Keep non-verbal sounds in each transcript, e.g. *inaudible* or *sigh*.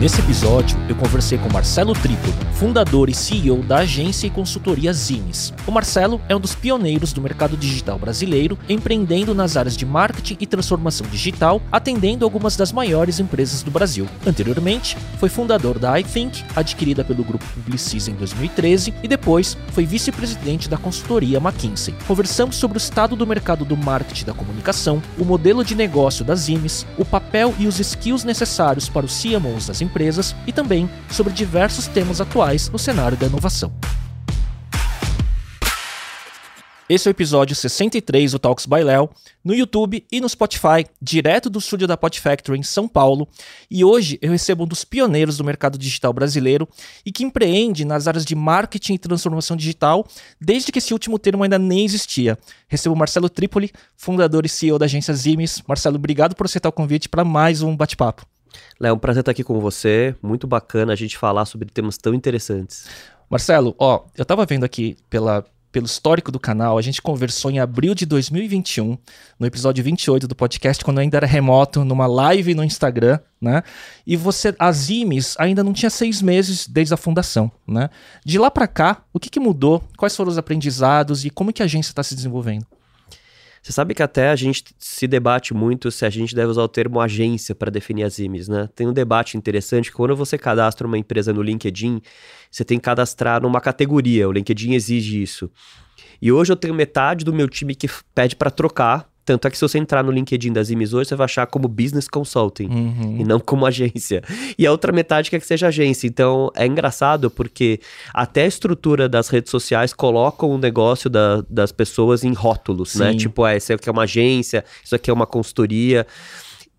Nesse episódio, eu conversei com Marcelo Tripoli, fundador e CEO da agência e consultoria Zines. O Marcelo é um dos pioneiros do mercado digital brasileiro, empreendendo nas áreas de marketing e transformação digital, atendendo algumas das maiores empresas do Brasil. Anteriormente, foi fundador da iThink, adquirida pelo grupo Publicis em 2013, e depois foi vice-presidente da consultoria McKinsey. Conversamos sobre o estado do mercado do marketing da comunicação, o modelo de negócio das Zines, o papel e os skills necessários para os CMOs das empresas empresas e também sobre diversos temas atuais no cenário da inovação. Esse é o episódio 63 do Talks by Léo, no YouTube e no Spotify, direto do estúdio da Pod Factory em São Paulo. E hoje eu recebo um dos pioneiros do mercado digital brasileiro e que empreende nas áreas de marketing e transformação digital desde que esse último termo ainda nem existia. Recebo Marcelo Tripoli, fundador e CEO da agência Zimes. Marcelo, obrigado por aceitar o convite para mais um bate-papo. Léo, é um prazer estar aqui com você. Muito bacana a gente falar sobre temas tão interessantes. Marcelo, ó, eu tava vendo aqui pela, pelo histórico do canal, a gente conversou em abril de 2021, no episódio 28 do podcast, quando ainda era remoto, numa live no Instagram, né? E você, a Zimes ainda não tinha seis meses desde a fundação, né? De lá para cá, o que, que mudou? Quais foram os aprendizados e como que a agência está se desenvolvendo? Você sabe que até a gente se debate muito se a gente deve usar o termo agência para definir as IMEs, né? Tem um debate interessante que quando você cadastra uma empresa no LinkedIn, você tem que cadastrar numa categoria, o LinkedIn exige isso. E hoje eu tenho metade do meu time que pede para trocar tanto é que se você entrar no LinkedIn das hoje, você vai achar como business consulting uhum. e não como *laughs* agência. E a outra metade quer que seja agência. Então é engraçado porque até a estrutura das redes sociais colocam o negócio da, das pessoas em rótulos, né? Sim. né? Tipo, é, isso aqui é uma agência, isso aqui é uma consultoria.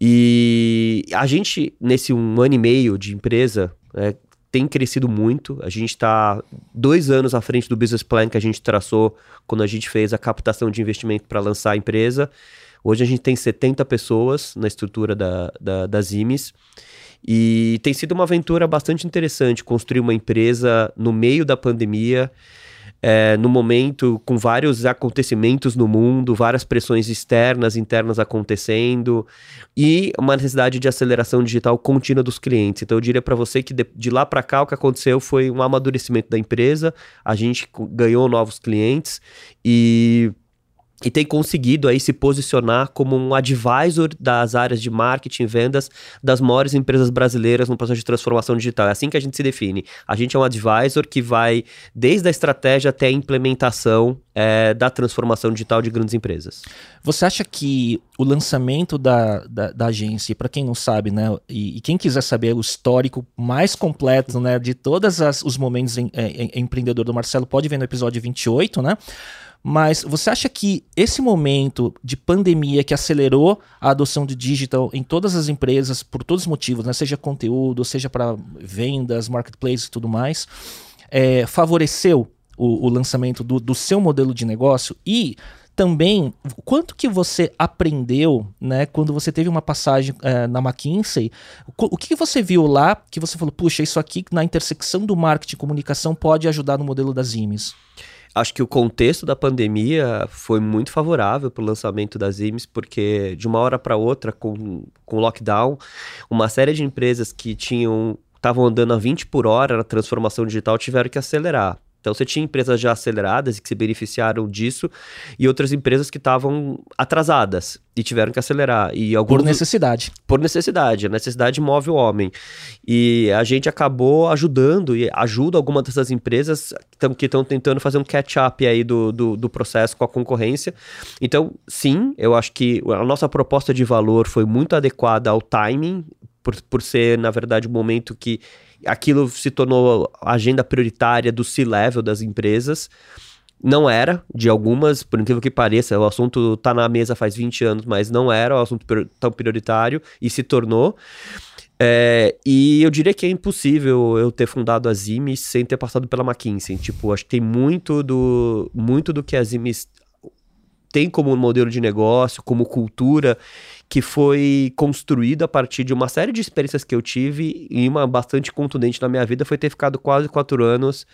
E a gente, nesse um ano e meio de empresa, é, tem crescido muito. A gente está dois anos à frente do business plan que a gente traçou quando a gente fez a captação de investimento para lançar a empresa. Hoje a gente tem 70 pessoas na estrutura da, da, das IMES. E tem sido uma aventura bastante interessante construir uma empresa no meio da pandemia é, no momento com vários acontecimentos no mundo, várias pressões externas, internas acontecendo e uma necessidade de aceleração digital contínua dos clientes. Então eu diria para você que de, de lá para cá o que aconteceu foi um amadurecimento da empresa, a gente ganhou novos clientes e e tem conseguido aí se posicionar como um advisor das áreas de marketing e vendas das maiores empresas brasileiras no processo de transformação digital. É assim que a gente se define. A gente é um advisor que vai desde a estratégia até a implementação é, da transformação digital de grandes empresas. Você acha que o lançamento da, da, da agência, para quem não sabe, né, e, e, quem quiser saber o histórico mais completo né, de todos os momentos em, em, em empreendedor do Marcelo, pode ver no episódio 28, né? Mas você acha que esse momento de pandemia que acelerou a adoção de digital em todas as empresas, por todos os motivos, né? seja conteúdo, seja para vendas, marketplace e tudo mais, é, favoreceu o, o lançamento do, do seu modelo de negócio? E também quanto que você aprendeu, né, quando você teve uma passagem é, na McKinsey, o, que você viu lá que você falou, puxa, isso aqui na intersecção do marketing e comunicação pode ajudar no modelo das IMES? Acho que o contexto da pandemia foi muito favorável para o lançamento das IMES, porque de uma hora para outra, com, com o lockdown, uma série de empresas que tinham estavam andando a 20 por hora na transformação digital tiveram que acelerar. Então você tinha empresas já aceleradas e que se beneficiaram disso, e outras empresas que estavam atrasadas e tiveram que acelerar. E alguns... Por necessidade. Por necessidade. A necessidade move o homem. E a gente acabou ajudando e ajuda algumas dessas empresas que estão tentando fazer um catch-up aí do, do, do, processo com a concorrência. Então, sim, eu acho que a nossa proposta de valor foi muito adequada ao timing, por, por ser, na verdade, o um momento que aquilo se tornou agenda prioritária do C-level das empresas. Não era, de algumas, por incrível que pareça, o assunto está na mesa faz 20 anos, mas não era o assunto tão prioritário e se tornou. É, e eu diria que é impossível eu ter fundado a Zimes sem ter passado pela McKinsey. Tipo, acho que tem muito do, muito do que a Zimes tem como modelo de negócio, como cultura, que foi construída a partir de uma série de experiências que eu tive e uma bastante contundente na minha vida foi ter ficado quase quatro anos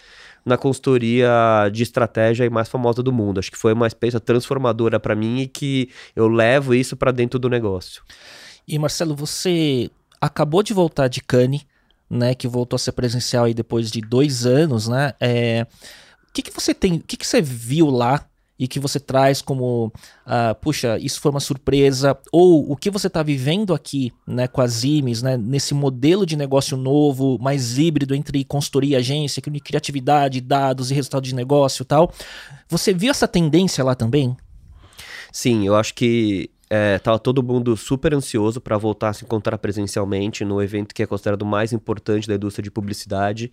na consultoria de estratégia mais famosa do mundo. Acho que foi uma experiência transformadora para mim e que eu levo isso para dentro do negócio. E Marcelo, você acabou de voltar de Cannes, né, que voltou a ser presencial aí depois de dois anos, né? É, o que, que você tem, o que, que você viu lá e que você traz como, uh, puxa, isso foi uma surpresa, ou o que você está vivendo aqui né, com as IMES, né, nesse modelo de negócio novo, mais híbrido entre consultoria agência, criatividade, dados e resultado de negócio e tal. Você viu essa tendência lá também? Sim, eu acho que é, tava todo mundo super ansioso para voltar a se encontrar presencialmente no evento que é considerado o mais importante da indústria de publicidade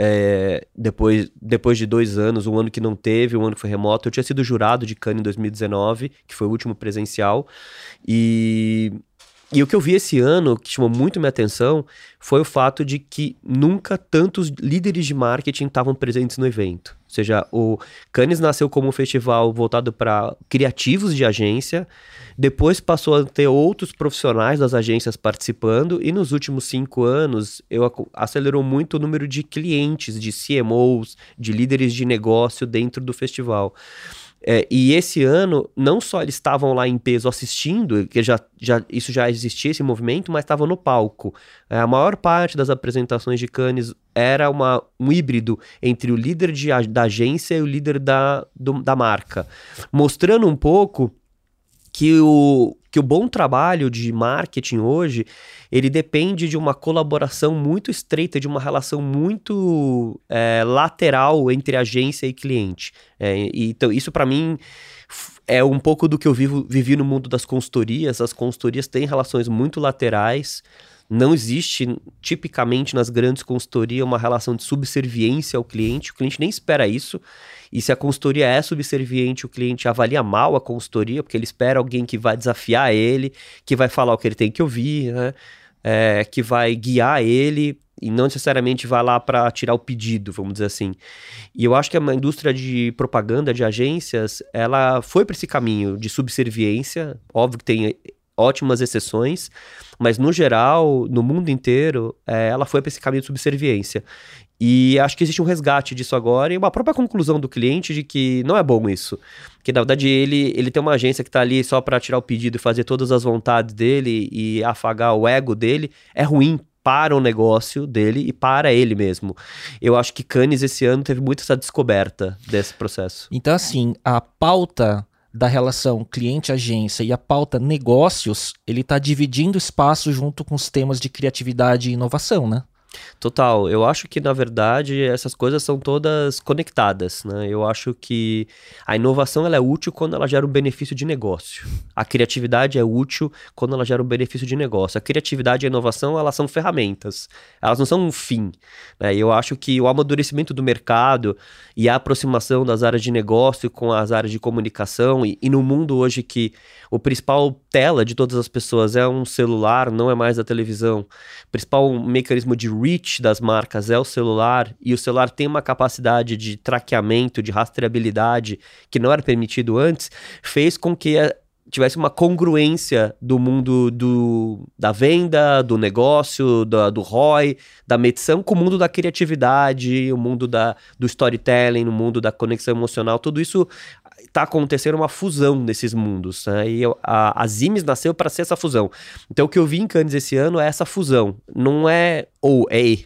é, depois, depois de dois anos, um ano que não teve, um ano que foi remoto. Eu tinha sido jurado de Cannes em 2019, que foi o último presencial. E, e o que eu vi esse ano, que chamou muito minha atenção, foi o fato de que nunca tantos líderes de marketing estavam presentes no evento. Ou seja, o Cannes nasceu como um festival voltado para criativos de agência depois passou a ter outros profissionais das agências participando, e nos últimos cinco anos eu acelerou muito o número de clientes, de CMOs, de líderes de negócio dentro do festival. É, e esse ano, não só eles estavam lá em peso assistindo, que já, já, isso já existia esse movimento, mas estavam no palco. É, a maior parte das apresentações de Cannes era uma, um híbrido entre o líder de, da agência e o líder da, do, da marca, mostrando um pouco que o, que o bom trabalho de marketing hoje, ele depende de uma colaboração muito estreita, de uma relação muito é, lateral entre agência e cliente. É, e, então, isso para mim é um pouco do que eu vivo, vivi no mundo das consultorias. As consultorias têm relações muito laterais, não existe, tipicamente nas grandes consultorias, uma relação de subserviência ao cliente. O cliente nem espera isso. E se a consultoria é subserviente, o cliente avalia mal a consultoria, porque ele espera alguém que vai desafiar ele, que vai falar o que ele tem que ouvir, né? É, que vai guiar ele e não necessariamente vai lá para tirar o pedido, vamos dizer assim. E eu acho que a indústria de propaganda de agências, ela foi para esse caminho de subserviência, óbvio que tem ótimas exceções, mas no geral, no mundo inteiro, é, ela foi para esse caminho de subserviência. E acho que existe um resgate disso agora e uma própria conclusão do cliente de que não é bom isso. Que na verdade ele, ele tem uma agência que está ali só para tirar o pedido e fazer todas as vontades dele e afagar o ego dele, é ruim para o negócio dele e para ele mesmo. Eu acho que Cannes esse ano teve muito essa descoberta desse processo. Então, assim, a pauta da relação cliente-agência e a pauta negócios, ele está dividindo espaço junto com os temas de criatividade e inovação, né? Total, eu acho que na verdade essas coisas são todas conectadas, né? Eu acho que a inovação ela é útil quando ela gera um benefício de negócio. A criatividade é útil quando ela gera um benefício de negócio. A criatividade e a inovação elas são ferramentas, elas não são um fim. Né? Eu acho que o amadurecimento do mercado e a aproximação das áreas de negócio com as áreas de comunicação e, e no mundo hoje que o principal tela de todas as pessoas é um celular, não é mais a televisão. Principal mecanismo de reach das marcas é o celular, e o celular tem uma capacidade de traqueamento, de rastreabilidade que não era permitido antes, fez com que eh, tivesse uma congruência do mundo do, da venda, do negócio, do, do ROI, da medição com o mundo da criatividade, o mundo da, do storytelling, o mundo da conexão emocional, tudo isso está acontecendo uma fusão desses mundos. Né? E eu, a, a Zimes nasceu para ser essa fusão. Então o que eu vi em Cannes esse ano é essa fusão. Não é ou, é.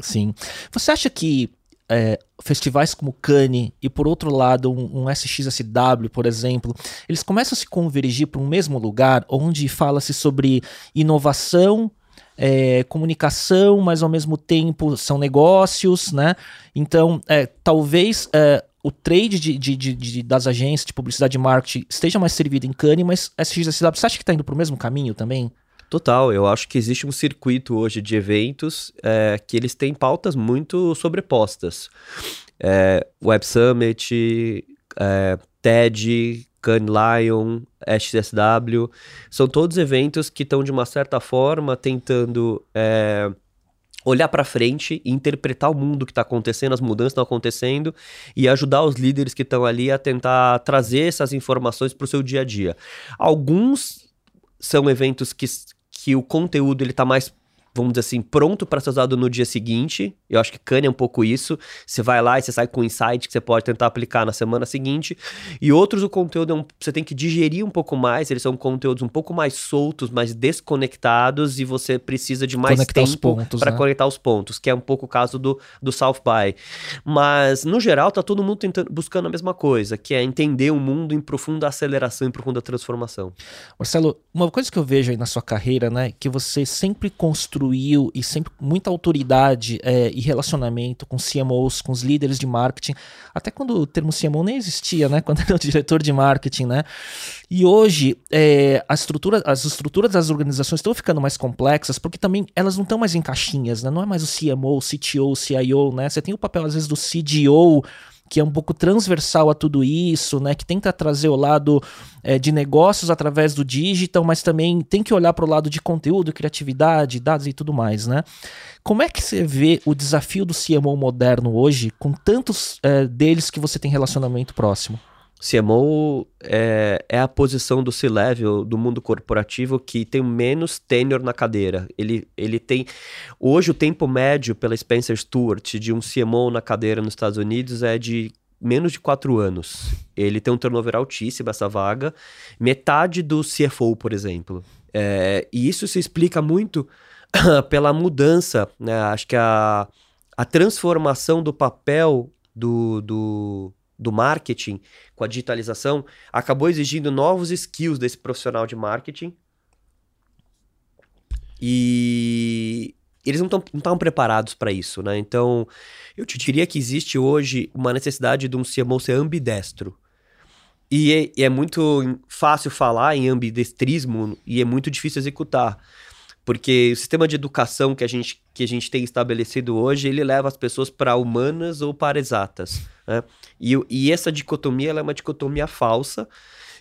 Sim. Você acha que é, festivais como Cannes e, por outro lado, um, um, SXSW, por exemplo, eles começam a se convergir para um mesmo lugar onde fala-se sobre inovação, é, comunicação, mas ao mesmo tempo são negócios, né? Então, é, talvez é, o trade de, de, de, das agências de publicidade e marketing esteja mais servido em Cannes, mas SXSW, você acha que está indo para o mesmo caminho também? Total, eu acho que existe um circuito hoje de eventos é, que eles têm pautas muito sobrepostas. É, Web Summit, é, TED, Cannes Lion, SXSW, são todos eventos que estão de uma certa forma tentando olhar para frente e interpretar o mundo que está acontecendo, as mudanças que estão acontecendo e ajudar os líderes que estão ali a tentar trazer essas informações para o seu dia a dia. Alguns são eventos que, que o conteúdo ele está mais vamos dizer assim, pronto para ser usado no dia seguinte. Eu acho que Kanye é um pouco isso. Você vai lá e você sai com um insight que você pode tentar aplicar na semana seguinte. E outros, o conteúdo é um, você tem que digerir um pouco mais. Eles são conteúdos um pouco mais soltos, mais desconectados, e você precisa de mais conectar tempo para né? conectar os pontos, que é um pouco o caso do, do South By. Mas, no geral, tá todo mundo tentando, buscando a mesma coisa, que é entender o mundo em profunda aceleração, em profunda transformação. Marcelo, uma coisa que eu vejo aí na sua carreira, né, que você sempre construiu e sempre muita autoridade é, e relacionamento com CMOs, com os líderes de marketing, até quando o termo CMO nem existia, né? *laughs* Quando era o diretor de marketing, né? E hoje é, a estrutura, as estruturas das organizações estão ficando mais complexas porque também elas não estão mais em caixinhas, né? Não é mais o CMO, o CTO, o CIO, né? Você tem o papel às vezes do CDO que é um pouco transversal a tudo isso, né? Que tenta trazer o lado é, de negócios através do digital, mas também tem que olhar para o lado de conteúdo, criatividade, dados e tudo mais, né? Como é que você vê o desafio do CMO moderno hoje, com tantos é, deles que você tem relacionamento próximo? CMO é, é a posição do C-level do mundo corporativo que tem menos tenure na cadeira. Ele, ele tem. Hoje, o tempo médio pela Spencer Stewart de um CMO na cadeira nos Estados Unidos é de menos de quatro anos. Ele tem um turnover altíssimo, essa vaga. Metade do CFO, por exemplo. É, e isso se explica muito *coughs* pela mudança, né? Acho que a, a transformação do papel do, do do marketing, com a digitalização, acabou exigindo novos skills desse profissional de marketing. E eles não estavam preparados para isso, né? Então, eu te diria que existe hoje uma necessidade de um CMO ser ambidestro. E é, e é muito fácil falar em ambidestrismo e é muito difícil executar. Porque o sistema de educação que a gente, que a gente tem estabelecido hoje, ele leva as pessoas para humanas ou para exatas. Né? E, e essa dicotomia é uma dicotomia falsa,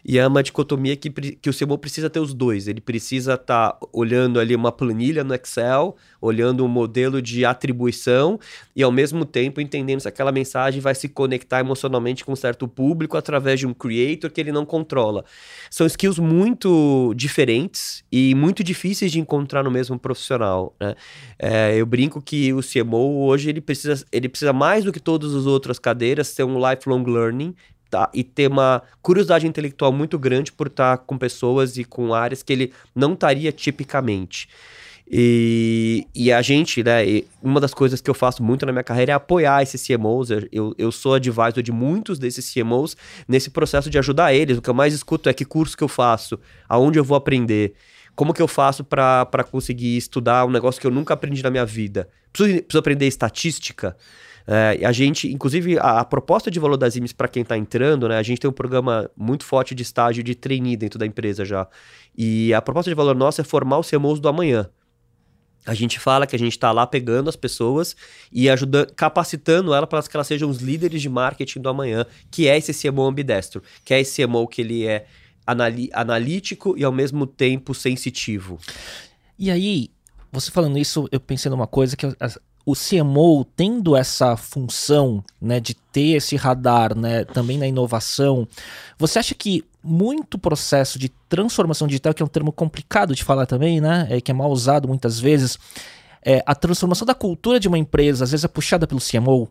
e é uma dicotomia que, que o CMO precisa ter os dois. Ele precisa estar tá olhando ali uma planilha no Excel, olhando um modelo de atribuição e ao mesmo tempo entendendo se aquela mensagem vai se conectar emocionalmente com um certo público através de um creator que ele não controla. São skills muito diferentes e muito difíceis de encontrar no mesmo profissional. Né? É, eu brinco que o CMO hoje ele precisa, ele precisa mais do que todas as outras cadeiras ter um lifelong learning tá, e ter uma curiosidade intelectual muito grande por estar com pessoas e com áreas que ele não estaria tipicamente. E, e a gente, né, uma das coisas que eu faço muito na minha carreira é apoiar esses CMOs. Eu, eu sou advisor de muitos desses CMOs nesse processo de ajudar eles. O que eu mais escuto é que curso que eu faço, aonde eu vou aprender, como que eu faço para conseguir estudar um negócio que eu nunca aprendi na minha vida. Preciso, preciso aprender estatística. É, a gente, inclusive, a, a, proposta de valor das IMES para quem está entrando, né? A gente tem um programa muito forte de estágio de trainee dentro da empresa já. E a proposta de valor nossa é formar os CMOs do amanhã. A gente fala que a gente está lá pegando as pessoas e ajudando, capacitando ela para que elas sejam os líderes de marketing do amanhã, que é esse CMO ambidestro, que é esse CMO que ele é analítico e ao mesmo tempo sensitivo. E aí, você falando isso, eu pensei numa coisa que o CMO tendo essa função né, de ter esse radar né, também na inovação, você acha que muito processo de transformação digital, que é um termo complicado de falar também, né, é, que é mal usado muitas vezes, é, a transformação da cultura de uma empresa às vezes é puxada pelo CMO?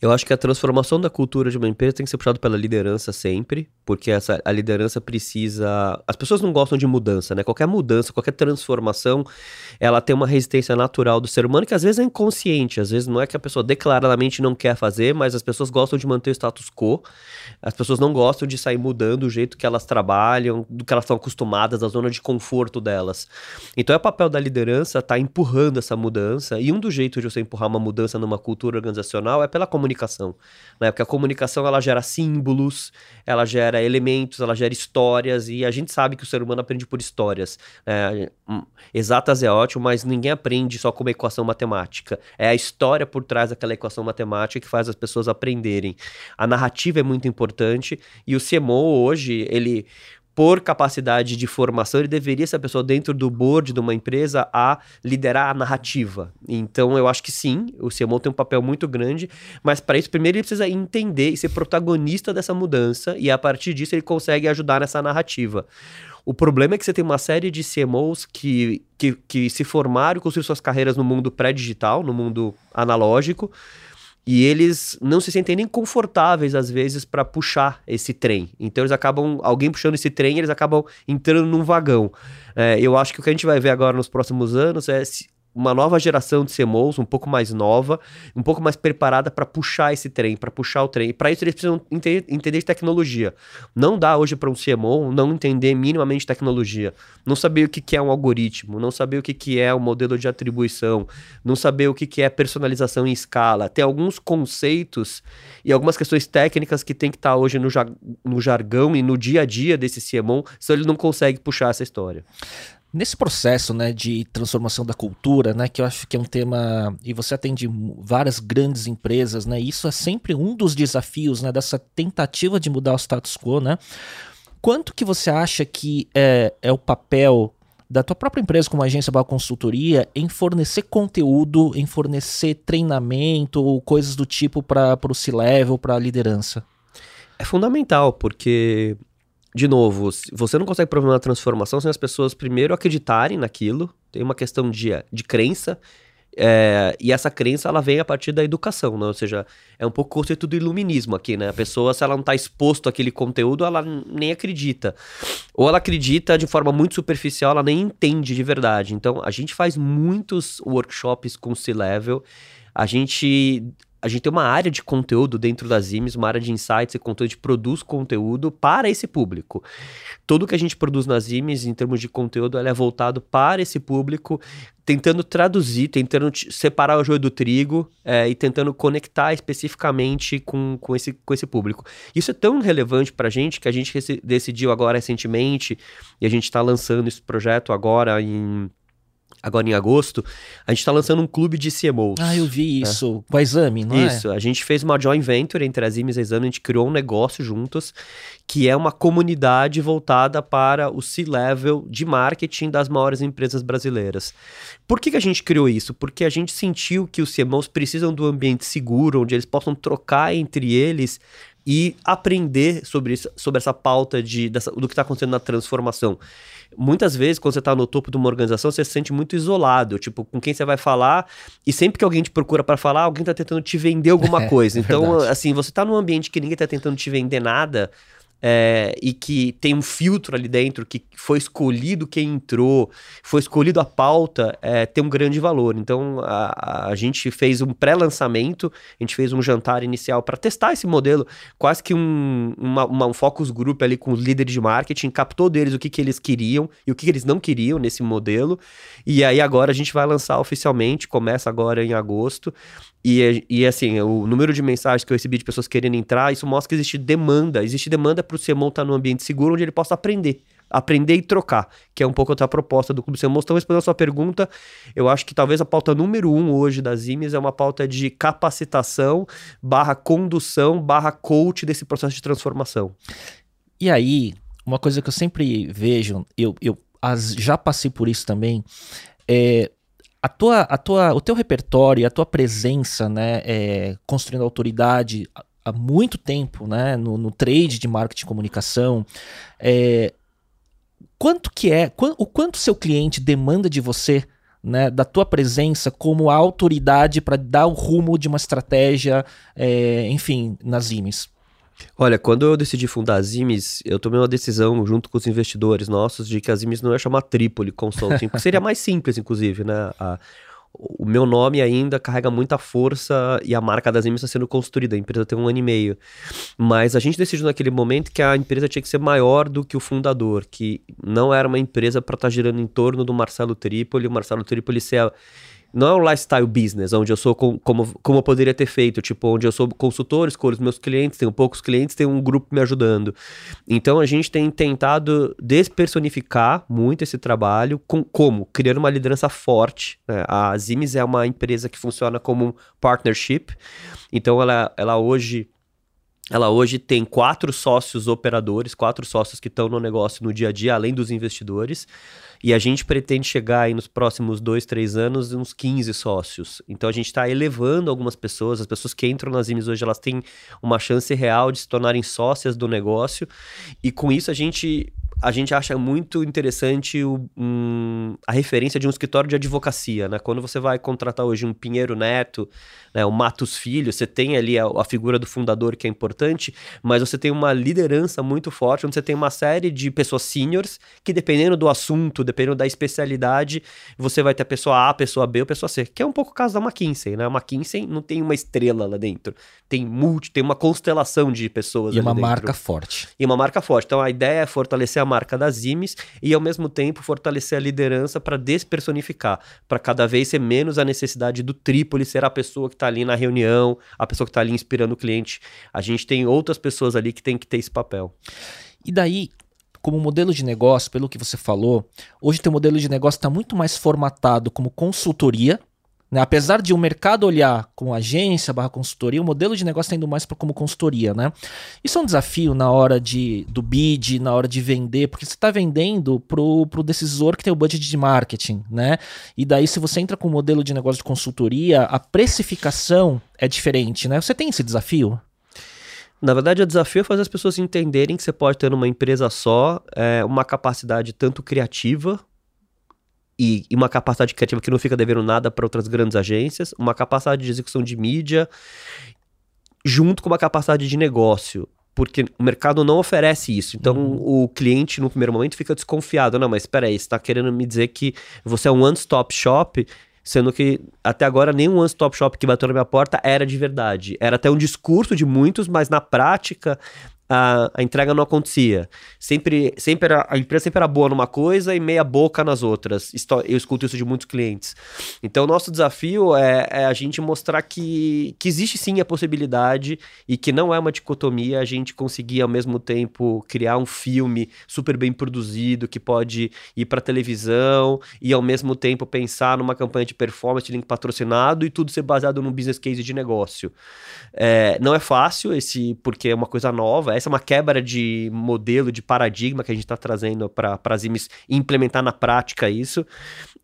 Eu acho que a transformação da cultura de uma empresa tem que ser puxada pela liderança sempre, porque essa, a liderança precisa. As pessoas não gostam de mudança, né? Qualquer mudança, qualquer transformação, ela tem uma resistência natural do ser humano que às vezes é inconsciente, às vezes não é que a pessoa declaradamente não quer fazer, mas as pessoas gostam de manter o status quo, as pessoas não gostam de sair mudando o jeito que elas trabalham, do que elas estão acostumadas, da zona de conforto delas. Então é o papel da liderança estar tá empurrando essa mudança, e um dos jeitos de você empurrar uma mudança numa cultura organizacional é pela comunicação comunicação, né? Porque a comunicação ela gera símbolos, ela gera elementos, ela gera histórias e a gente sabe que o ser humano aprende por histórias. É, exatas é ótimo, mas ninguém aprende só com uma equação matemática. É a história por trás daquela equação matemática que faz as pessoas aprenderem. A narrativa é muito importante e o CMO hoje ele por capacidade de formação, ele deveria ser a pessoa dentro do board de uma empresa a liderar a narrativa. Então, eu acho que sim, o CMO tem um papel muito grande, mas para isso, primeiro ele precisa entender e ser protagonista dessa mudança, e a partir disso ele consegue ajudar nessa narrativa. O problema é que você tem uma série de CMOs que, que, que se formaram e construíram suas carreiras no mundo pré-digital, no mundo analógico, e eles não se sentem nem confortáveis, às vezes, para puxar esse trem. Então, eles acabam, alguém puxando esse trem, eles acabam entrando num vagão. É, eu acho que o que a gente vai ver agora nos próximos anos é uma nova geração de CMOs, um pouco mais nova, um pouco mais preparada para puxar esse trem, para puxar o trem. E para isso eles precisam entender, de tecnologia. Não dá hoje para um CMO não entender minimamente tecnologia, não saber o que, que é um algoritmo, não saber o que, que é um modelo de atribuição, não saber o que, que é personalização em escala. Tem alguns conceitos e algumas questões técnicas que tem que estar tá hoje no, no jargão e no dia a dia desse CMO, senão ele não consegue puxar essa história. Nesse processo né, de transformação da cultura, né, que eu acho que é um tema, e você atende várias grandes empresas, né, isso é sempre um dos desafios né, dessa tentativa de mudar o status quo. Né? Quanto que você acha que é, é o papel da tua própria empresa como agência Bal Consultoria em fornecer conteúdo, em fornecer treinamento ou coisas do tipo para o C-Level, para a liderança? É fundamental, porque de novo, você não consegue promover uma transformação sem as pessoas primeiro acreditarem naquilo. Tem uma questão de, de crença. É, e essa crença ela vem a partir da educação, né? ou seja, é um pouco o conceito do iluminismo aqui, né? A pessoa, se ela não está exposto àquele conteúdo, ela nem acredita. Ou ela acredita de forma muito superficial, ela nem entende de verdade. Então, a gente faz muitos workshops com C-Level. A gente a gente tem uma área de conteúdo dentro das IMES, uma área de insights e conteúdo, a gente produz conteúdo para esse público. Tudo que a gente produz nas IMES, em termos de conteúdo, é voltado para esse público, tentando traduzir, tentando separar o joio do trigo é, e tentando conectar especificamente com, com, esse, com esse público. Isso é tão relevante para a gente que a gente decidiu agora recentemente, e a gente está lançando esse projeto agora em agora em agosto, a gente está lançando um clube de CMOs. Ah, eu vi né? isso, é. com a Exame, não isso, é? Isso, a gente fez uma joint venture entre as IMES e a Exame, a gente criou um negócio juntos, que é uma comunidade voltada para o C-level de marketing das maiores empresas brasileiras. Por que, que a gente criou isso? Porque a gente sentiu que os CMOs precisam do ambiente seguro, onde eles possam trocar entre eles e aprender sobre, isso, sobre essa pauta de, dessa, do que está acontecendo na transformação. Muitas vezes, quando você está no topo de uma organização, você se sente muito isolado, tipo, com quem você vai falar, e sempre que alguém te procura para falar, alguém está tentando te vender alguma *laughs* é, coisa. É, então, assim, você está num ambiente que ninguém está tentando te vender nada, é, e que tem um filtro ali dentro, que foi escolhido quem entrou, foi escolhido a pauta, é, tem um grande valor. Então a, a gente fez um pré-lançamento, a gente fez um jantar inicial para testar esse modelo, quase que um, uma, uma, um focus group ali com os líderes de marketing, captou deles o que, que eles queriam e o que, que eles não queriam nesse modelo. E aí agora a gente vai lançar oficialmente, começa agora em agosto. E, e assim, o número de mensagens que eu recebi de pessoas querendo entrar, isso mostra que existe demanda. Existe demanda para o CMO estar tá num ambiente seguro onde ele possa aprender. Aprender e trocar, que é um pouco outra proposta do Clube CMO. Então, respondendo a sua pergunta, eu acho que talvez a pauta número um hoje das IMES é uma pauta de capacitação barra condução barra coach desse processo de transformação. E aí, uma coisa que eu sempre vejo, eu, eu as, já passei por isso também, é a tua, a tua, o teu repertório, a tua presença, né, é, construindo autoridade há muito tempo, né, no, no trade de marketing e comunicação, é, quanto que é, o quanto seu cliente demanda de você, né, da tua presença como autoridade para dar o rumo de uma estratégia, é, enfim, nas IMES? Olha, quando eu decidi fundar a Zimes, eu tomei uma decisão junto com os investidores nossos de que a Zimes não ia chamar Tripoli Consulting, porque seria mais simples, inclusive, né? A, o meu nome ainda carrega muita força e a marca da Zimes está sendo construída. A empresa tem um ano e meio. Mas a gente decidiu naquele momento que a empresa tinha que ser maior do que o fundador, que não era uma empresa para estar tá girando em torno do Marcelo Tripoli, o Marcelo Tripoli ser. A, não é um lifestyle business, onde eu sou com, como, como eu poderia ter feito, tipo, onde eu sou consultor, escolho os meus clientes, tenho poucos clientes, tenho um grupo me ajudando. Então a gente tem tentado despersonificar muito esse trabalho, com, como? Criando uma liderança forte. Né? A Zimes é uma empresa que funciona como um partnership, então ela, ela hoje ela hoje tem quatro sócios operadores, quatro sócios que estão no negócio no dia a dia, além dos investidores. E a gente pretende chegar aí nos próximos dois, três anos uns 15 sócios. Então a gente está elevando algumas pessoas, as pessoas que entram nas IMES hoje, elas têm uma chance real de se tornarem sócias do negócio. E com isso a gente a gente acha muito interessante o, um, a referência de um escritório de advocacia, né? Quando você vai contratar hoje um Pinheiro Neto, né, o Matos Filho, você tem ali a, a, figura do fundador que é importante, mas você tem uma liderança muito forte, onde você tem uma série de pessoas seniors que, dependendo do assunto, dependendo da especialidade, você vai ter a pessoa A, a pessoa B ou a pessoa C, que é um pouco o caso da McKinsey, né? A McKinsey não tem uma estrela lá dentro, tem multi, tem uma constelação de pessoas E uma dentro. marca forte. E uma marca forte. Então a ideia é fortalecer a marca das IMES e, ao mesmo tempo, fortalecer a liderança para despersonificar, para cada vez ser menos a necessidade do Trípoli ser a pessoa que está ali na reunião, a pessoa que está ali inspirando o cliente. A gente tem outras pessoas ali que tem que ter esse papel. E daí, como modelo de negócio, pelo que você falou, hoje teu modelo de negócio está muito mais formatado como consultoria, né? Apesar de o mercado olhar como agência barra consultoria, o modelo de negócio está indo mais para como consultoria. Né? Isso é um desafio na hora de, do bid, na hora de vender, porque você está vendendo para o decisor que tem o budget de marketing. Né? E daí, se você entra com o modelo de negócio de consultoria, a precificação é diferente. Né? Você tem esse desafio? Na verdade, o desafio é fazer as pessoas entenderem que você pode ter numa empresa só é, uma capacidade tanto criativa e, e, uma capacidade criativa que não fica devendo nada para outras grandes agências, uma capacidade de execução de mídia, junto com uma capacidade de negócio. Porque o mercado não oferece isso. Então, uhum. o cliente, no primeiro momento, fica desconfiado. Não, mas espera aí, você está querendo me dizer que você é um one-stop shop, sendo que até agora nenhum one-stop shop que bateu na minha porta era de verdade. Era até um discurso de muitos, mas na prática a, a, entrega não acontecia. Sempre, sempre era, a empresa sempre era boa numa coisa e meia boca nas outras. Eu escuto isso de muitos clientes. Então, o nosso desafio é, é, a gente mostrar que, que existe sim a possibilidade e que não é uma dicotomia a gente conseguir ao mesmo tempo criar um filme super bem produzido que pode ir para televisão e ao mesmo tempo pensar numa campanha de performance, de link patrocinado e tudo ser baseado num business case de negócio. É, não é fácil esse porque é uma coisa nova essa é uma quebra de modelo, de paradigma que a gente está trazendo para as IMES implementar na prática isso.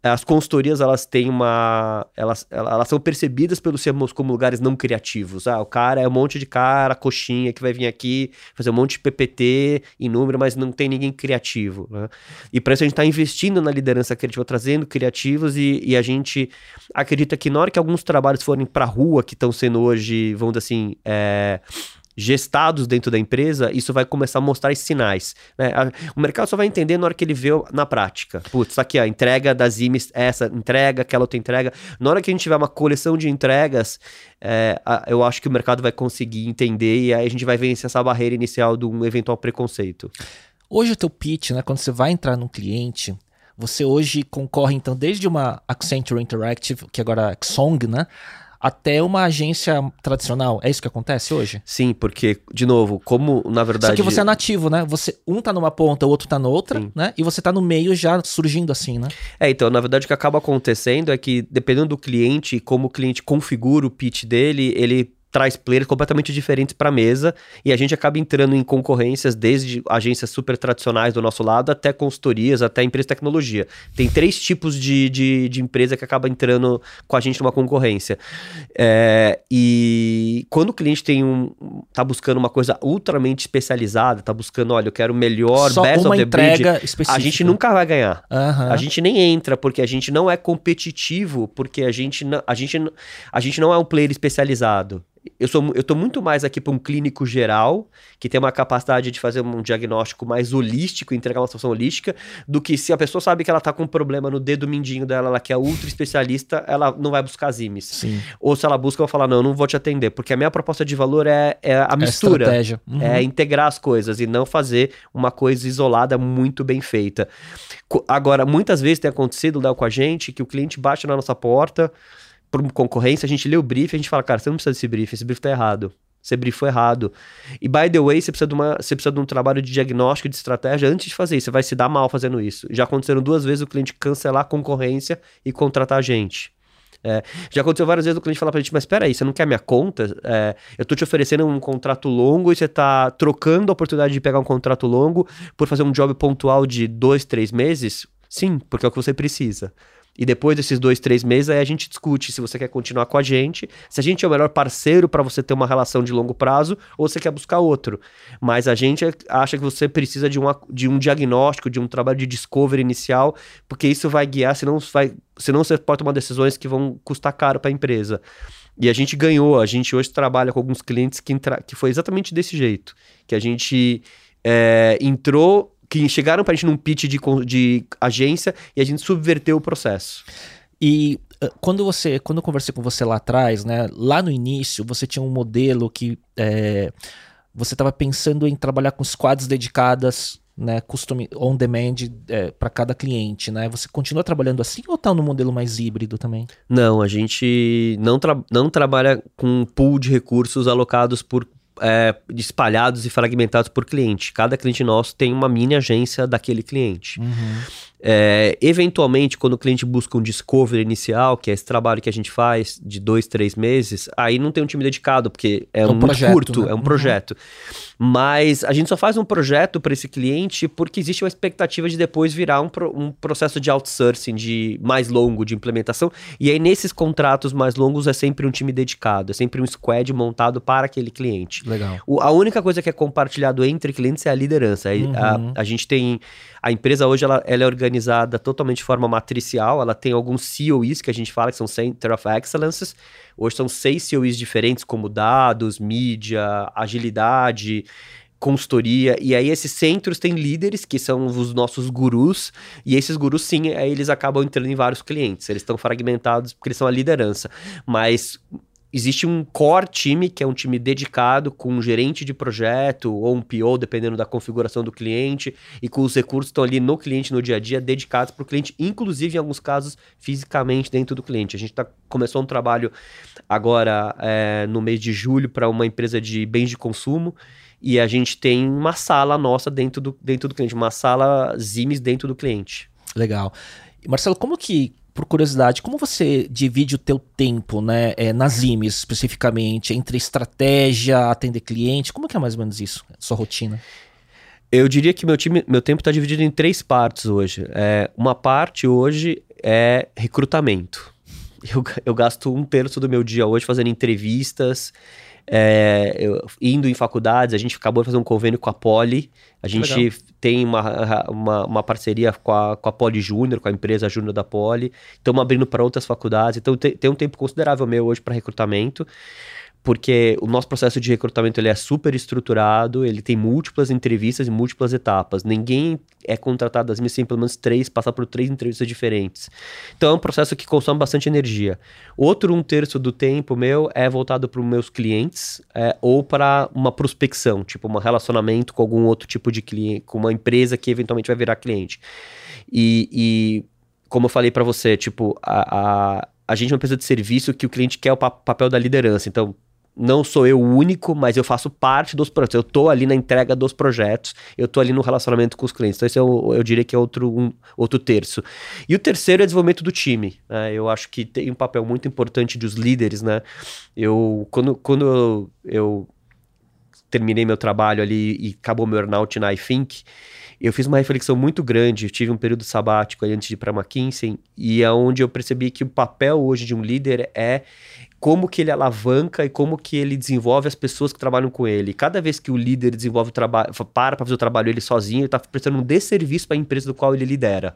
As consultorias, elas têm uma... Elas, elas são percebidas pelos CMOs como lugares não criativos. Ah, o cara é um monte de cara, coxinha, que vai vir aqui fazer um monte de PPT em número, mas não tem ninguém criativo. Né? E para isso a gente está investindo na liderança criativa, trazendo criativos e, e, a gente acredita que na hora que alguns trabalhos forem para rua, que estão sendo hoje, vamos dizer assim... É, gestados dentro da empresa, isso vai começar a mostrar sinais. Né? O mercado só vai entender na hora que ele vê na prática. Putz, tá aqui, a entrega das IMES, essa entrega, aquela outra entrega. Na hora que a gente tiver uma coleção de entregas, é, eu acho que o mercado vai conseguir entender e aí a gente vai vencer essa barreira inicial de um eventual preconceito. Hoje o teu pitch, né, quando você vai entrar num cliente, você hoje concorre então desde uma Accenture Interactive, que agora é Song, né, até uma agência tradicional. É isso que acontece hoje? Sim, porque, de novo, como na verdade. Só que você é nativo, né? Você, um tá numa ponta, o outro tá noutra, Sim. né? E você tá no meio já surgindo assim, né? É, então, na verdade, o que acaba acontecendo é que, dependendo do cliente, como o cliente configura o pitch dele, ele traz players completamente diferentes para a mesa e a gente acaba entrando em concorrências desde agências super tradicionais do nosso lado até consultorias, até empresas de tecnologia. Tem três tipos de, de, de empresa que acaba entrando com a gente numa concorrência. É, e quando o cliente tem um tá buscando uma coisa ultramente especializada, tá buscando, olha, eu quero o melhor, Só best uma of the entrega breed, específica. a gente nunca vai ganhar. Uhum. A gente nem entra porque a gente não é competitivo, porque a gente, a gente, a gente não é um player especializado eu, sou, eu tô muito mais aqui para um clínico geral, que tem uma capacidade de fazer um diagnóstico mais holístico, entregar uma solução holística, do que se a pessoa sabe que ela tá com um problema no dedo mindinho dela, ela que é ultra especialista, ela não vai buscar zimes. Sim. Ou se ela busca, eu vou falar, não, não vou te atender, porque a minha proposta de valor é, é a mistura. É, uhum. é integrar as coisas e não fazer uma coisa isolada muito bem feita. Agora, muitas vezes tem acontecido, Léo, com a gente, que o cliente bate na nossa porta, por concorrência, a gente lê o brief e a gente fala, cara, você não precisa desse brief, esse brief tá errado. Você briefou errado. E by the way, você precisa, de uma, você precisa de um trabalho de diagnóstico, de estratégia antes de fazer isso. Você vai se dar mal fazendo isso. Já aconteceram duas vezes o cliente cancelar a concorrência e contratar a gente. É, já aconteceu várias vezes o cliente falar pra gente, mas espera aí, você não quer minha conta? É, eu tô te oferecendo um contrato longo e você tá trocando a oportunidade de pegar um contrato longo por fazer um job pontual de dois, três meses? Sim, porque é o que você precisa. E depois desses dois, três meses, aí a gente discute se você quer continuar com a gente, se a gente é o melhor parceiro para você ter uma relação de longo prazo ou você quer buscar outro. Mas a gente acha que você precisa de, uma, de um diagnóstico, de um trabalho de discovery inicial, porque isso vai guiar, senão, vai, senão você pode tomar decisões que vão custar caro para a empresa. E a gente ganhou, a gente hoje trabalha com alguns clientes que, entra, que foi exatamente desse jeito, que a gente é, entrou que chegaram pra gente num pitch de, de agência e a gente subverteu o processo. E eh, quando você, quando eu conversei com você lá atrás, né, lá no início, você tinha um modelo que é, você estava pensando em trabalhar com squads dedicadas, né, custom on demand é, para cada cliente, né? Você continua trabalhando assim ou está no modelo mais híbrido também? Não, a gente não, tra não trabalha com um pool de recursos alocados por é, espalhados e fragmentados por cliente. Cada cliente nosso tem uma mini agência daquele cliente. Uhum. É, eventualmente, quando o cliente busca um discovery inicial, que é esse trabalho que a gente faz de dois, três meses, aí não tem um time dedicado, porque é, é um, projeto, curto, né? é um uhum. projeto. Mas a gente só faz um projeto para esse cliente porque existe uma expectativa de depois virar um, pro, um processo de outsourcing de mais longo de implementação. E aí, nesses contratos mais longos, é sempre um time dedicado, é sempre um squad montado para aquele cliente. Legal. O, a única coisa que é compartilhado entre clientes é a liderança. Uhum. A, a, gente tem. A empresa hoje ela, ela é organizada totalmente de forma matricial, ela tem alguns COEs que a gente fala que são Center of Excellences. Hoje são seis COEs diferentes, como dados, mídia, agilidade, consultoria, e aí esses centros têm líderes, que são os nossos gurus, e esses gurus, sim, aí eles acabam entrando em vários clientes, eles estão fragmentados porque eles são a liderança, mas existe um core time, que é um time dedicado com um gerente de projeto ou um PO, dependendo da configuração do cliente, e com os recursos que estão ali no cliente, no dia a dia, dedicados para o cliente, inclusive em alguns casos fisicamente dentro do cliente. A gente tá, começou um trabalho agora é, no mês de julho para uma empresa de bens de consumo. E a gente tem uma sala nossa dentro do, dentro do cliente, uma sala Zimes dentro do cliente. Legal. Marcelo, como que por curiosidade, como você divide o teu tempo, né, é, nas IMES especificamente, entre estratégia, atender cliente, como que é mais ou menos isso, sua rotina? Eu diria que meu, time, meu tempo está dividido em três partes hoje. É, uma parte hoje é recrutamento. *laughs* Eu, eu gasto um terço do meu dia hoje fazendo entrevistas, é, eu, indo em faculdades, a gente acabou de fazer um convênio com a Poli. A gente Legal. tem uma, uma, uma, parceria com a, com a Poli Júnior, com a empresa Júnior da Poli. Estamos abrindo para outras faculdades. Então tem, tem um tempo considerável meu hoje para recrutamento porque o nosso processo de recrutamento ele é super estruturado, ele tem múltiplas entrevistas e múltiplas etapas. Ninguém é contratado das minhas sem pelo menos três, passar por três entrevistas diferentes. Então é um processo que consome bastante energia. Outro um terço do tempo meu é voltado para os meus clientes é, ou para uma prospecção, tipo um relacionamento com algum outro tipo de cliente, com uma empresa que eventualmente vai virar cliente. E, e como eu falei para você, tipo, a, a, a gente é uma empresa de serviço que o cliente quer o pa papel da liderança. Então, não sou eu o único, mas eu faço parte dos projetos. Eu tô ali na entrega dos projetos, eu tô ali no relacionamento com os clientes. Então, esse é o, eu diria que é outro, um, outro terço. E o terceiro é o desenvolvimento do time. Né? Eu acho que tem um papel muito importante dos líderes, né? Eu, quando, quando eu, eu terminei meu trabalho ali e acabou meu burnout na iThink, eu fiz uma reflexão muito grande. Eu tive um período sabático antes de ir para McKinsey e é onde eu percebi que o papel hoje de um líder é como que ele alavanca e como que ele desenvolve as pessoas que trabalham com ele. Cada vez que o líder desenvolve o trabalho, para para fazer o trabalho ele sozinho, ele está prestando um desserviço para a empresa do qual ele lidera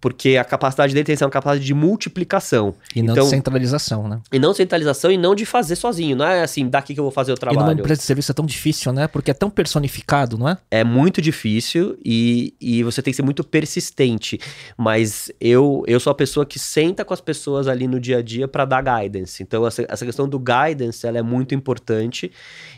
porque a capacidade dele tem que ser uma capacidade de multiplicação. E não então, de centralização, né? E não centralização e não de fazer sozinho, não é assim, daqui que eu vou fazer o trabalho. E numa empresa de serviço é tão difícil, né? Porque é tão personificado, não é? É muito difícil e, e você tem que ser muito persistente, mas eu, eu sou a pessoa que senta com as pessoas ali no dia a dia para dar guidance. Então essa, essa questão do guidance, ela é muito importante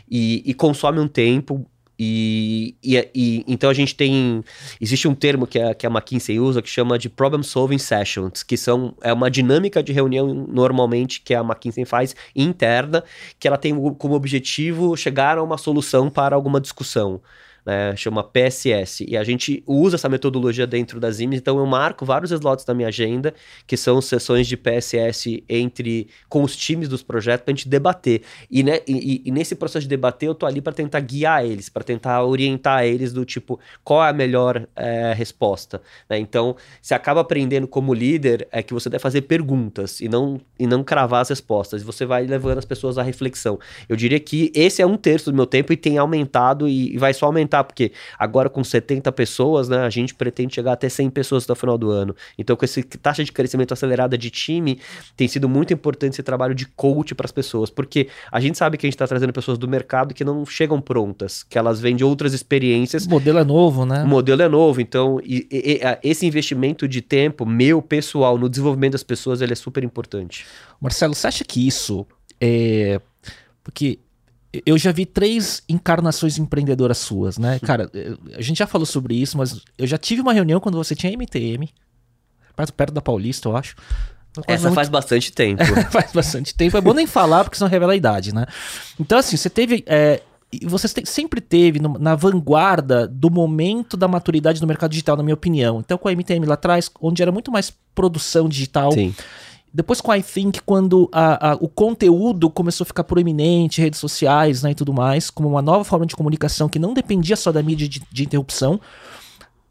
e, e consome um tempo e, e, e, então a gente tem. Existe um termo que a, que a McKinsey usa que chama de Problem Solving Sessions, que são, é uma dinâmica de reunião normalmente que a McKinsey faz interna, que ela tem como objetivo chegar a uma solução para alguma discussão. Né, chama PSS, e a gente usa essa metodologia dentro das IMES, então eu marco vários slots da minha agenda, que são sessões de PSS entre com os times dos projetos para a gente debater. E, né, e, e, nesse processo de debater, eu tô ali para tentar guiar eles, para tentar orientar eles do tipo, qual é a melhor é, resposta. Né? Então, se acaba aprendendo como líder, é que você deve fazer perguntas e não, e não cravar as respostas. Você vai levando as pessoas à reflexão. Eu diria que esse é um terço do meu tempo e tem aumentado e, e vai só aumentar aumentar, porque agora com 70 pessoas, né, a gente pretende chegar até 100 pessoas até o final do ano. Então, com essa taxa de crescimento acelerada de time, tem sido muito importante esse trabalho de coach para as pessoas, porque a gente sabe que a gente está trazendo pessoas do mercado que não chegam prontas, que elas vêm de outras experiências. O modelo é novo, né? O modelo é novo, então e, e, e, esse investimento de tempo meu, pessoal, no desenvolvimento das pessoas, ele é super importante. Marcelo, você acha que isso é... Porque eu já vi três encarnações empreendedoras suas, né? Cara, a gente já falou sobre isso, mas eu já tive uma reunião quando você tinha MTM, perto da Paulista, eu acho. Essa muito... faz bastante tempo. *laughs* faz bastante tempo. É bom nem falar, porque senão revela a idade, né? Então, assim, você teve. É, você sempre teve no, na vanguarda do momento da maturidade do mercado digital, na minha opinião. Então, com a MTM lá atrás, onde era muito mais produção digital. Sim. Depois com I Think, quando a, a, o conteúdo começou a ficar proeminente, redes sociais né, e tudo mais, como uma nova forma de comunicação que não dependia só da mídia de, de interrupção.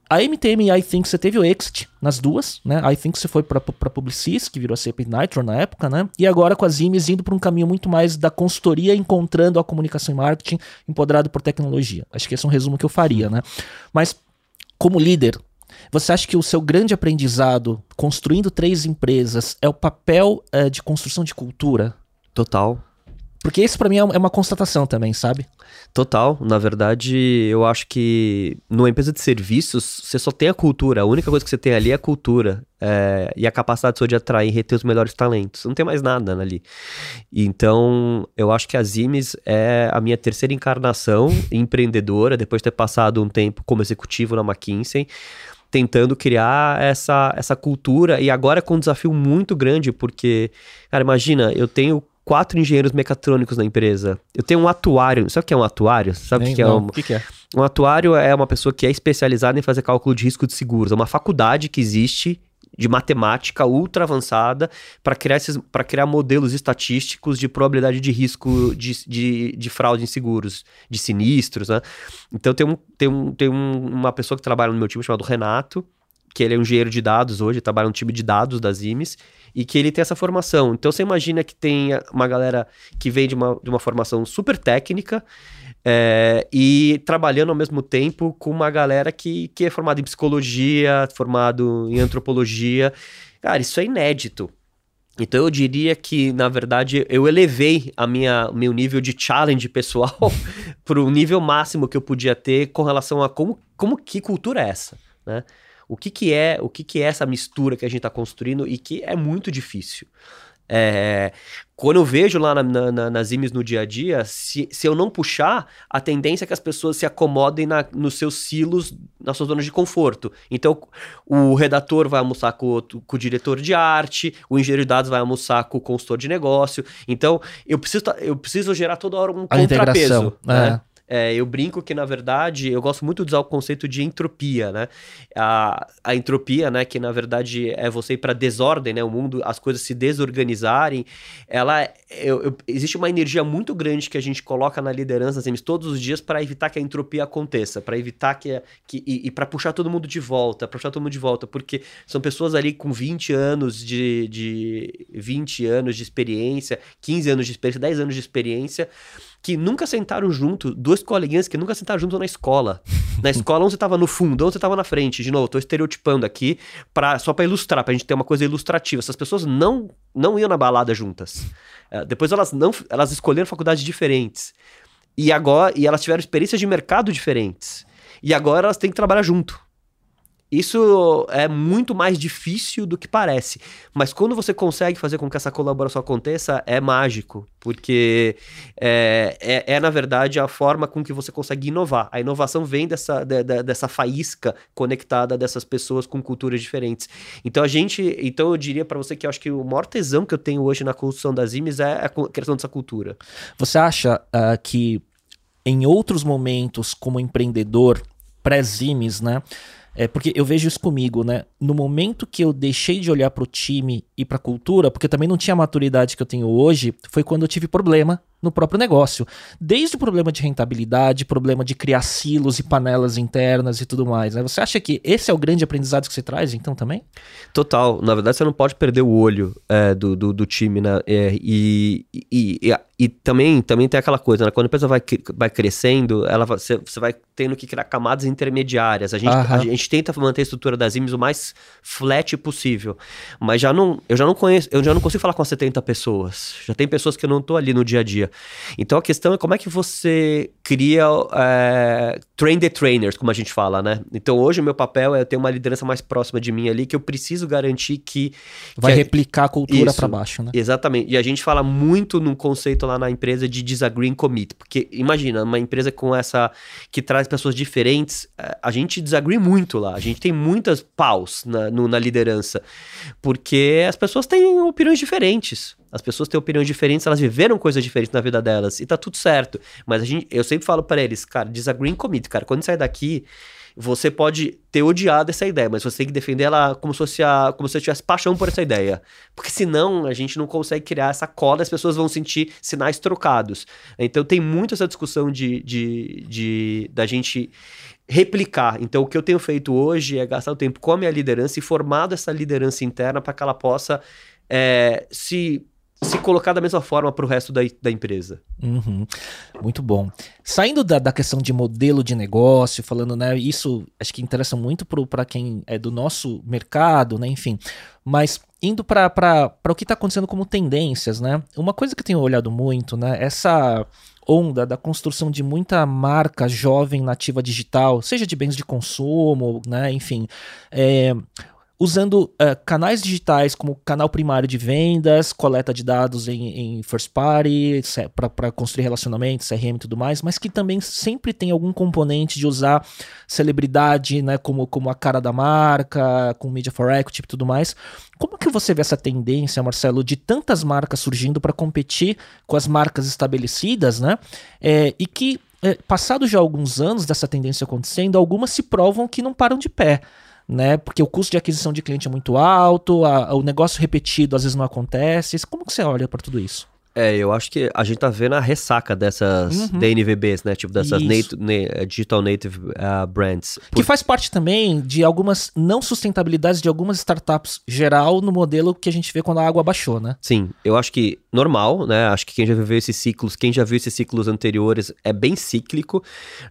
A MTM e I Think você teve o exit nas duas, né? I Think você foi para Publicis, que virou a CP Nitro na época, né? E agora com as IMES indo para um caminho muito mais da consultoria, encontrando a comunicação e marketing empoderado por tecnologia. Acho que esse é um resumo que eu faria, né? Mas como líder, você acha que o seu grande aprendizado construindo três empresas é o papel é, de construção de cultura? Total. Porque isso para mim é, é uma constatação também, sabe? Total. Na verdade, eu acho que numa empresa de serviços, você só tem a cultura. A única coisa que você tem ali é a cultura. É, e a capacidade sua de atrair e reter os melhores talentos. Não tem mais nada ali. Então, eu acho que a Zimes é a minha terceira encarnação empreendedora, depois de ter passado um tempo como executivo na McKinsey tentando criar essa, essa cultura e agora com um desafio muito grande, porque, cara, imagina, eu tenho quatro engenheiros mecatrônicos na empresa. Eu tenho um atuário. Sabe o que é um atuário? Sabe o que, é um... que, que é? Um atuário é uma pessoa que é especializada em fazer cálculo de risco de seguros. É uma faculdade que existe de matemática ultra avançada para criar, esses, criar modelos estatísticos de probabilidade de risco de, de, de fraude em seguros, de sinistros, né? Então tem, um, tem, um, tem um, uma pessoa que trabalha no meu time chamado Renato, que ele é um engenheiro de dados hoje, trabalha no time de dados das IMES, e que ele tem essa formação. Então você imagina que tem uma galera que vem de uma, de uma formação super técnica, é, e trabalhando ao mesmo tempo com uma galera que, que é formada em psicologia, formado em antropologia. Cara, isso é inédito. Então eu diria que, na verdade, eu elevei a minha meu nível de challenge pessoal *laughs* para o nível máximo que eu podia ter com relação a como, como que cultura é essa, né? O que, que é o que, que é essa mistura que a gente está construindo e que é muito difícil. É, quando eu vejo lá na, na, nas IMES no dia a dia, se, se eu não puxar, a tendência é que as pessoas se acomodem na, nos seus silos, nas suas zonas de conforto. Então, o redator vai almoçar com, com o diretor de arte, o engenheiro de dados vai almoçar com o consultor de negócio. Então, eu preciso, eu preciso gerar toda hora um a contrapeso. Né? É. É, eu brinco que, na verdade, eu gosto muito de usar o conceito de entropia, né? A, a entropia, né, que na verdade é você ir para desordem, né? O mundo, as coisas se desorganizarem. Ela, eu, eu, existe uma energia muito grande que a gente coloca na liderança assim, todos os dias para evitar que a entropia aconteça, para evitar que, que e, e para puxar todo mundo de volta, para puxar todo mundo de volta, porque são pessoas ali com 20 anos de, de 20 anos de experiência, 15 anos de experiência, 10 anos de experiência que nunca sentaram junto, duas coleguinhas que nunca sentaram junto na escola. Na *laughs* escola, um você tava no fundo, outro você tava na frente. De novo, tô estereotipando aqui pra, só para ilustrar, pra gente ter uma coisa ilustrativa. Essas pessoas não, não iam na balada juntas. É, depois elas não elas escolheram faculdades diferentes. E agora e elas tiveram experiências de mercado diferentes. E agora elas têm que trabalhar junto. Isso é muito mais difícil do que parece. Mas quando você consegue fazer com que essa colaboração aconteça, é mágico. Porque é, é, é na verdade, a forma com que você consegue inovar. A inovação vem dessa, de, de, dessa faísca conectada dessas pessoas com culturas diferentes. Então, a gente. Então, eu diria para você que eu acho que o maior tesão que eu tenho hoje na construção das IMES é a questão dessa cultura. Você acha uh, que em outros momentos como empreendedor, pré-Zimes, né? É, porque eu vejo isso comigo, né? No momento que eu deixei de olhar para o time e para a cultura, porque também não tinha a maturidade que eu tenho hoje, foi quando eu tive problema no próprio negócio. Desde o problema de rentabilidade, problema de criar silos e panelas internas e tudo mais. Né? Você acha que esse é o grande aprendizado que você traz, então, também? Total. Na verdade, você não pode perder o olho é, do, do, do, time, né? É, e, e, e, e, também, também tem aquela coisa, né? Quando a empresa vai, vai crescendo, ela você, você vai tendo que criar camadas intermediárias. A gente, a, a, gente tenta manter a estrutura das IMES o mais flat possível. Mas já não, eu já não conheço, eu já não consigo falar com as 70 pessoas. Já tem pessoas que eu não estou ali no dia a dia. Então a questão é como é que você cria é, train the trainers, como a gente fala, né? Então hoje o meu papel é ter uma liderança mais próxima de mim ali, que eu preciso garantir que. Vai que replicar a cultura para baixo, né? Exatamente. E a gente fala muito num conceito lá na empresa de disagree and commit. Porque imagina, uma empresa com essa. que traz pessoas diferentes, é, a gente desagree muito lá. A gente tem muitas paus na, no, na liderança. Porque as pessoas têm opiniões diferentes. As pessoas têm opiniões diferentes, elas viveram coisas diferentes na vida delas e tá tudo certo. Mas a gente, eu sempre falo para eles, cara, disagree commit, cara. Quando sair daqui, você pode ter odiado essa ideia, mas você tem que defender ela como se fosse a, como se você tivesse paixão por essa ideia. Porque senão a gente não consegue criar essa cola, as pessoas vão sentir sinais trocados. Então tem muito essa discussão de, de, de da gente replicar. Então o que eu tenho feito hoje é gastar o tempo com a minha liderança e formado essa liderança interna para que ela possa é, se se colocar da mesma forma para o resto da, da empresa. Uhum. Muito bom. Saindo da, da questão de modelo de negócio, falando, né, isso acho que interessa muito para quem é do nosso mercado, né, enfim. Mas indo para o que está acontecendo como tendências, né? Uma coisa que eu tenho olhado muito, né, essa onda da construção de muita marca jovem nativa digital, seja de bens de consumo, né, enfim. É, usando uh, canais digitais como canal primário de vendas, coleta de dados em, em first party, para construir relacionamentos, CRM e tudo mais, mas que também sempre tem algum componente de usar celebridade, né, como, como a cara da marca, com media for equity e tudo mais. Como que você vê essa tendência, Marcelo, de tantas marcas surgindo para competir com as marcas estabelecidas, né? É, e que, é, passados já alguns anos dessa tendência acontecendo, algumas se provam que não param de pé né? Porque o custo de aquisição de cliente é muito alto, a, o negócio repetido às vezes não acontece. Como que você olha para tudo isso? É, eu acho que a gente tá vendo a ressaca dessas uhum. DNVBs, né? Tipo, dessas nat na digital native uh, brands. Por... Que faz parte também de algumas não sustentabilidades de algumas startups geral no modelo que a gente vê quando a água baixou, né? Sim, eu acho que normal, né? Acho que quem já viveu esses ciclos, quem já viu esses ciclos anteriores é bem cíclico.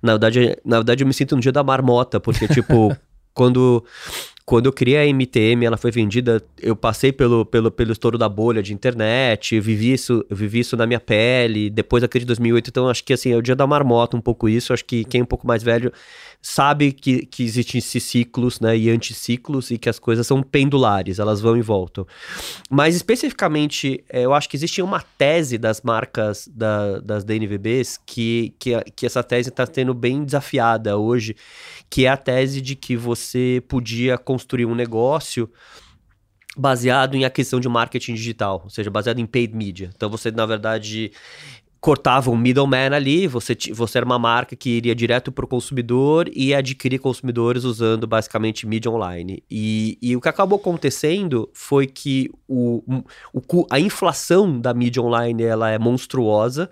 Na verdade, na verdade eu me sinto no dia da marmota, porque, tipo, *laughs* quando quando eu criei a MTM, ela foi vendida, eu passei pelo, pelo, pelo estouro da bolha de internet, vivi isso, vivi isso na minha pele, depois da de 2008, então acho que assim, é o dia da marmota um pouco isso, acho que quem é um pouco mais velho sabe que, que existem ciclos, né, e anticiclos, e que as coisas são pendulares, elas vão e voltam. Mas especificamente, é, eu acho que existe uma tese das marcas da, das DNVBs que, que, que essa tese está sendo bem desafiada hoje, que é a tese de que você podia construir um negócio baseado em aquisição de marketing digital, ou seja, baseado em paid media. Então você, na verdade, cortava um middleman ali, você, você era uma marca que iria direto para o consumidor e adquirir consumidores usando basicamente mídia online. E, e o que acabou acontecendo foi que o, o, a inflação da mídia online ela é monstruosa,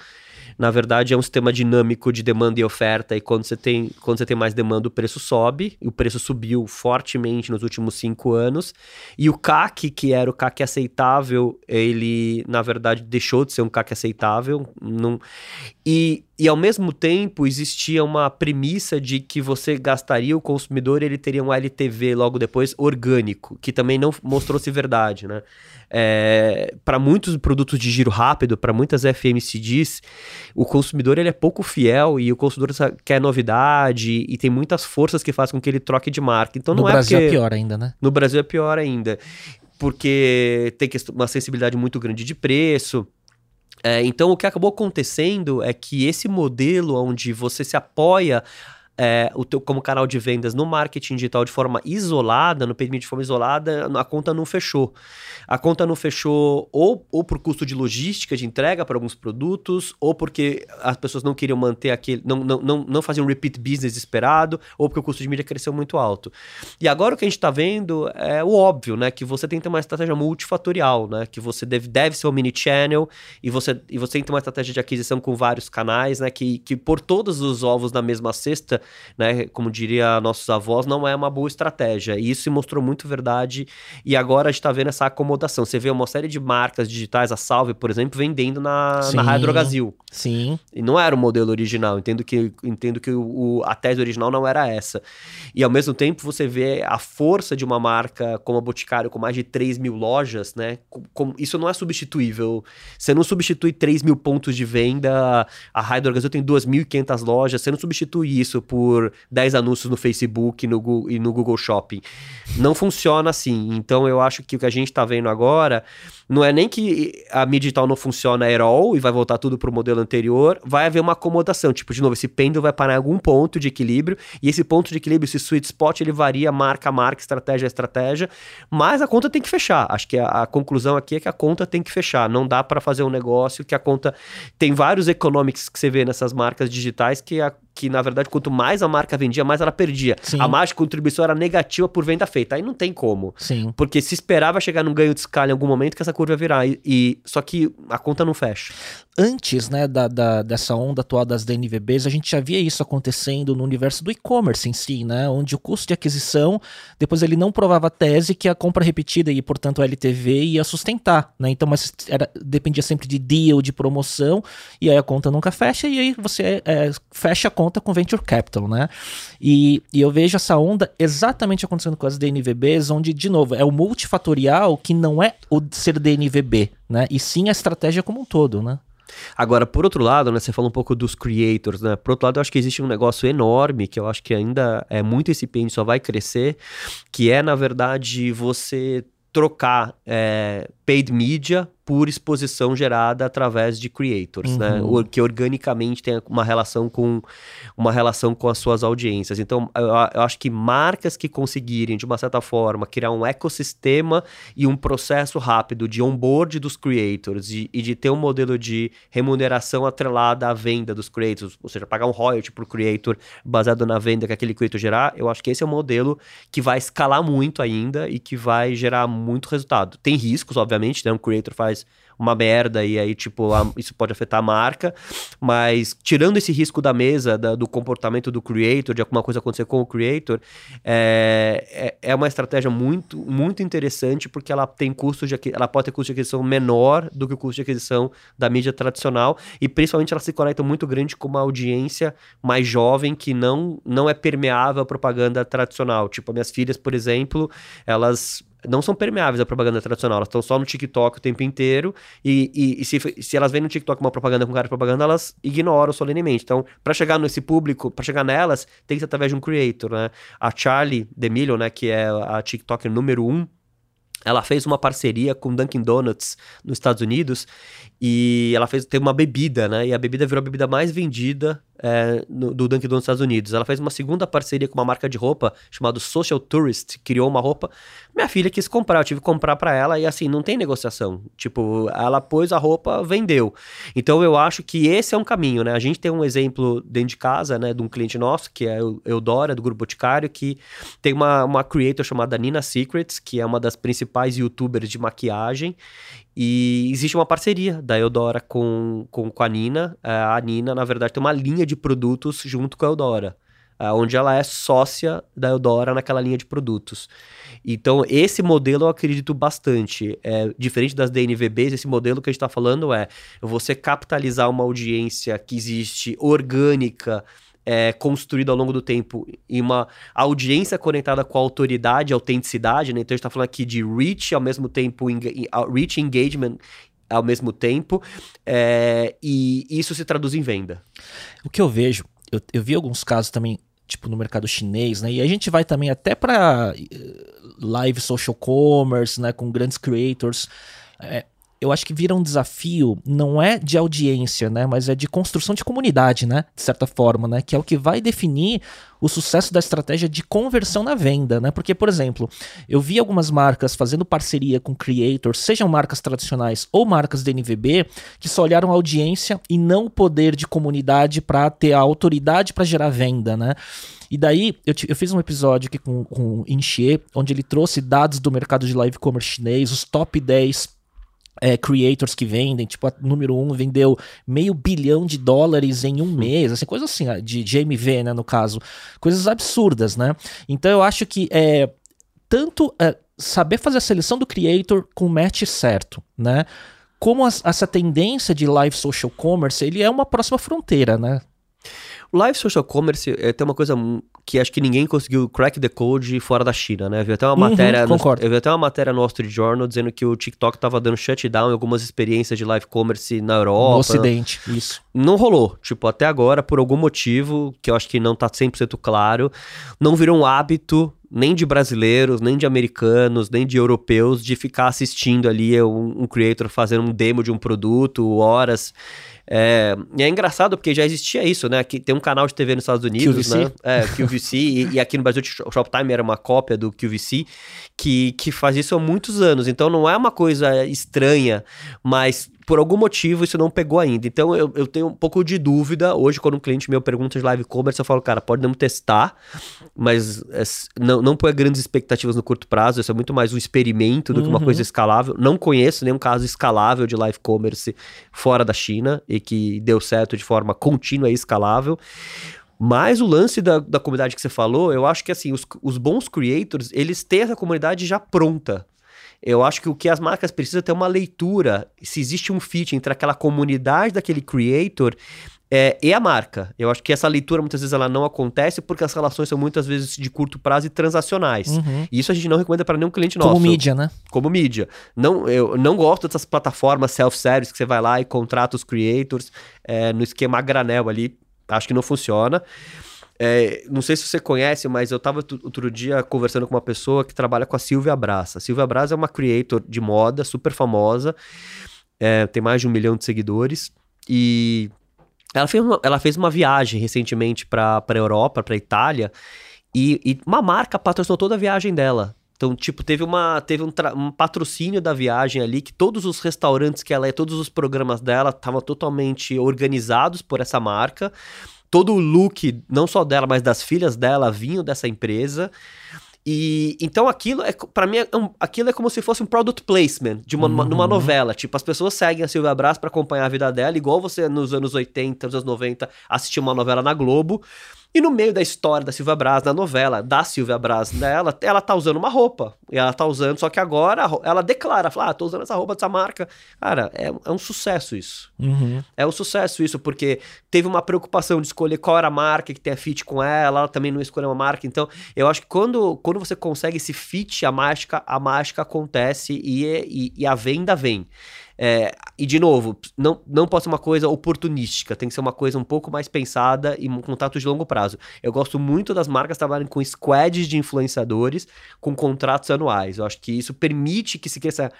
na verdade, é um sistema dinâmico de demanda e oferta, e quando você tem, quando você tem mais demanda, o preço sobe, e o preço subiu fortemente nos últimos cinco anos, e o CAC, que era o CAC aceitável, ele, na verdade, deixou de ser um CAC aceitável, não... e, e ao mesmo tempo existia uma premissa de que você gastaria o consumidor e ele teria um LTV logo depois orgânico, que também não mostrou-se verdade, né? É, para muitos produtos de giro rápido, para muitas FMCDs, o consumidor ele é pouco fiel e o consumidor quer novidade e tem muitas forças que fazem com que ele troque de marca. Então no não é Brasil é porque... é pior ainda, né? No Brasil é pior ainda, porque tem uma sensibilidade muito grande de preço. É, então o que acabou acontecendo é que esse modelo onde você se apoia é, o teu como canal de vendas no marketing digital de forma isolada, no media de forma isolada, a conta não fechou. A conta não fechou ou, ou por custo de logística de entrega para alguns produtos, ou porque as pessoas não queriam manter aquele, não, não, não, não faziam repeat business esperado, ou porque o custo de mídia cresceu muito alto. E agora o que a gente está vendo é o óbvio, né? Que você tem que ter uma estratégia multifatorial, né? Que você deve, deve ser um mini channel e você, e você tem que ter uma estratégia de aquisição com vários canais, né? Que, que por todos os ovos na mesma cesta né, como diria nossos avós, não é uma boa estratégia. E isso se mostrou muito verdade. E agora a gente está vendo essa acomodação. Você vê uma série de marcas digitais, a Salve, por exemplo, vendendo na, Sim. na Brasil. Sim. E não era o modelo original. Entendo que, entendo que o, a tese original não era essa. E ao mesmo tempo você vê a força de uma marca como a Boticário, com mais de 3 mil lojas, né? Com, com, isso não é substituível. Você não substitui 3 mil pontos de venda. A Brasil tem 2.500 lojas. Você não substitui isso por por 10 anúncios no Facebook no Google, e no Google Shopping. Não funciona assim. Então eu acho que o que a gente está vendo agora não é nem que a mídia digital não funciona at all e vai voltar tudo para o modelo anterior, vai haver uma acomodação. Tipo, de novo, esse pêndulo vai parar em algum ponto de equilíbrio e esse ponto de equilíbrio, esse sweet spot, ele varia marca a marca, estratégia a estratégia, mas a conta tem que fechar. Acho que a, a conclusão aqui é que a conta tem que fechar. Não dá para fazer um negócio que a conta. Tem vários economics que você vê nessas marcas digitais que a, que, na verdade, quanto mais a marca vendia, mais ela perdia. Sim. A margem de contribuição era negativa por venda feita. Aí não tem como. Sim. Porque se esperava chegar num ganho de escala em algum momento que essa curva ia virar. E, e só que a conta não fecha antes né, da, da, dessa onda atual das DNVBs, a gente já via isso acontecendo no universo do e-commerce em si, né, onde o custo de aquisição, depois ele não provava a tese que a compra repetida e, portanto, a LTV ia sustentar. Né, então, mas era, dependia sempre de deal, de promoção, e aí a conta nunca fecha, e aí você é, fecha a conta com Venture Capital. Né? E, e eu vejo essa onda exatamente acontecendo com as DNVBs, onde, de novo, é o multifatorial que não é o ser DNVB, né, e sim a estratégia como um todo. Né? Agora, por outro lado, né, você fala um pouco dos creators, né? Por outro lado, eu acho que existe um negócio enorme que eu acho que ainda é muito incipiente, só vai crescer, que é, na verdade, você trocar é, paid media por exposição gerada através de creators, né? uhum. né? Que organicamente tem uma relação com uma relação com as suas audiências. Então, eu, eu, acho que marcas que conseguirem, de uma certa forma, criar um ecossistema e um processo rápido de onboard dos creators e, e de ter um modelo de remuneração atrelada à venda dos creators, ou seja, pagar um royalty por creator baseado na venda que aquele creator gerar, eu acho que esse é um modelo que vai escalar muito ainda e que vai gerar muito resultado. Tem riscos, obviamente, né? Um creator faz uma merda e aí, tipo, a, isso pode afetar a marca. Mas tirando esse risco da mesa, da, do comportamento do creator, de alguma coisa acontecer com o creator, é, é, é, uma estratégia muito, muito interessante porque ela tem custo de ela pode ter custo de aquisição menor do que o custo de aquisição da mídia tradicional e principalmente ela se conecta muito grande com uma audiência mais jovem que não, não é permeável à propaganda tradicional. Tipo, minhas filhas, por exemplo, elas não são permeáveis à propaganda tradicional, elas estão só no TikTok o tempo inteiro e, e, e se, se elas veem no TikTok uma propaganda com cara de propaganda, elas ignoram solenemente. Então, para chegar nesse público, para chegar nelas, tem que ser através de um creator, né? A Charlie DeMillo, né, que é a TikToker número um, ela fez uma parceria com Dunkin' Donuts nos Estados Unidos e ela fez teve uma bebida, né? E a bebida virou a bebida mais vendida é, no, do Dunkin' Donuts Estados Unidos. Ela fez uma segunda parceria com uma marca de roupa chamada Social Tourist, criou uma roupa. Minha filha quis comprar, eu tive que comprar para ela e assim, não tem negociação. Tipo, ela pôs a roupa, vendeu. Então eu acho que esse é um caminho, né? A gente tem um exemplo dentro de casa, né, de um cliente nosso, que é o Eudora, do Grupo Boticário, que tem uma, uma creator chamada Nina Secrets, que é uma das principais youtubers de maquiagem. E existe uma parceria da Eudora com, com, com a Nina. É, a Nina, na verdade, tem uma linha de produtos junto com a Eudora. É, onde ela é sócia da Eudora naquela linha de produtos. Então, esse modelo eu acredito bastante. É, diferente das DNVBs, esse modelo que a gente está falando é você capitalizar uma audiência que existe orgânica, é, construído ao longo do tempo e uma audiência conectada com a autoridade, autenticidade, né? Então a gente está falando aqui de reach ao mesmo tempo, reach engagement ao mesmo tempo, é, e isso se traduz em venda. O que eu vejo, eu, eu vi alguns casos também tipo no mercado chinês, né? E a gente vai também até para eh, live social commerce, né? Com grandes creators. É, eu acho que vira um desafio, não é de audiência, né, mas é de construção de comunidade, né, de certa forma, né, que é o que vai definir o sucesso da estratégia de conversão na venda, né? Porque, por exemplo, eu vi algumas marcas fazendo parceria com creators, sejam marcas tradicionais ou marcas de NVB, que só olharam a audiência e não o poder de comunidade para ter a autoridade para gerar venda, né? E daí, eu, eu, fiz um episódio aqui com, com o Inxie, onde ele trouxe dados do mercado de live commerce chinês, os top 10 é, creators que vendem, tipo, a número um vendeu meio bilhão de dólares em um mês, assim, coisa assim, de GMV, né, no caso. Coisas absurdas, né? Então eu acho que é tanto é, saber fazer a seleção do creator com o match certo, né? Como as, essa tendência de live social commerce, ele é uma próxima fronteira, né? O live social commerce é, tem uma coisa que acho que ninguém conseguiu crack the code fora da China, né? Eu vi até uma uhum, matéria. Concordo. No, eu vi até uma matéria no Wall Street Journal dizendo que o TikTok tava dando shutdown em algumas experiências de live commerce na Europa. No Ocidente, isso. Não rolou. Tipo, até agora, por algum motivo, que eu acho que não tá 100% claro, não virou um hábito nem de brasileiros, nem de americanos, nem de europeus de ficar assistindo ali um, um creator fazendo um demo de um produto, horas. É, e é engraçado porque já existia isso, né? Aqui tem um canal de TV nos Estados Unidos, QVC. né? É, QVC, e, e, aqui no Brasil o Shoptime era uma cópia do QVC, que, que faz isso há muitos anos. Então não é uma coisa estranha, mas por algum motivo isso não pegou ainda. Então eu, eu tenho um pouco de dúvida. Hoje, quando um cliente meu pergunta de live commerce, eu falo, cara, pode não testar, mas é, não, não põe grandes expectativas no curto prazo. Isso é muito mais um experimento do uhum. que uma coisa uhum. escalável. Não conheço nenhum caso escalável de live commerce fora da China e que deu certo de forma contínua e escalável. Mas o lance da, da comunidade que você falou, eu acho que assim, os, os bons creators, eles têm essa comunidade já pronta. Eu acho que o que as marcas precisam é ter uma leitura, se existe um fit entre aquela comunidade daquele creator é, e a marca. Eu acho que essa leitura muitas vezes ela não acontece porque as relações são muitas vezes de curto prazo e transacionais. Uhum. E isso a gente não recomenda para nenhum cliente nosso. Como mídia, né? Como mídia. Não, eu não gosto dessas plataformas self-service que você vai lá e contrata os creators é, no esquema granel ali. Acho que não funciona. É, não sei se você conhece, mas eu estava outro dia conversando com uma pessoa que trabalha com a Silvia Brasa. A Silvia Brasa é uma creator de moda super famosa, é, tem mais de um milhão de seguidores e ela fez uma, ela fez uma viagem recentemente para a Europa, para Itália, e, e, uma marca patrocinou toda a viagem dela. Então, tipo, teve, uma, teve um, um, patrocínio da viagem ali, que todos os restaurantes que ela é, todos os programas dela estavam totalmente organizados por essa marca todo o look, não só dela, mas das filhas dela, vinham dessa empresa. E então aquilo é para mim é um, aquilo é como se fosse um product placement de uma, uhum. numa novela. Tipo, as pessoas seguem a Silvia Brás para acompanhar a vida dela, igual você nos anos 80, nos anos 90 assistia uma novela na Globo. E no meio da história da Silvia Braz, na novela da Silvia Braz dela, ela tá usando uma roupa. E ela tá usando, só que agora ela declara, fala, ah, tô usando essa roupa dessa marca. Cara, é, é um sucesso isso. Uhum. É um sucesso isso, porque teve uma preocupação de escolher qual era a marca que tem a fit com ela, ela também não escolheu uma marca. Então, eu acho que quando, quando você consegue esse fit, a mágica, a mágica acontece e, e, e a venda vem. É, e, de novo, não, não pode ser uma coisa oportunística, tem que ser uma coisa um pouco mais pensada e um contato de longo prazo. Eu gosto muito das marcas trabalharem com squads de influenciadores com contratos anuais. Eu acho que isso permite que se cresça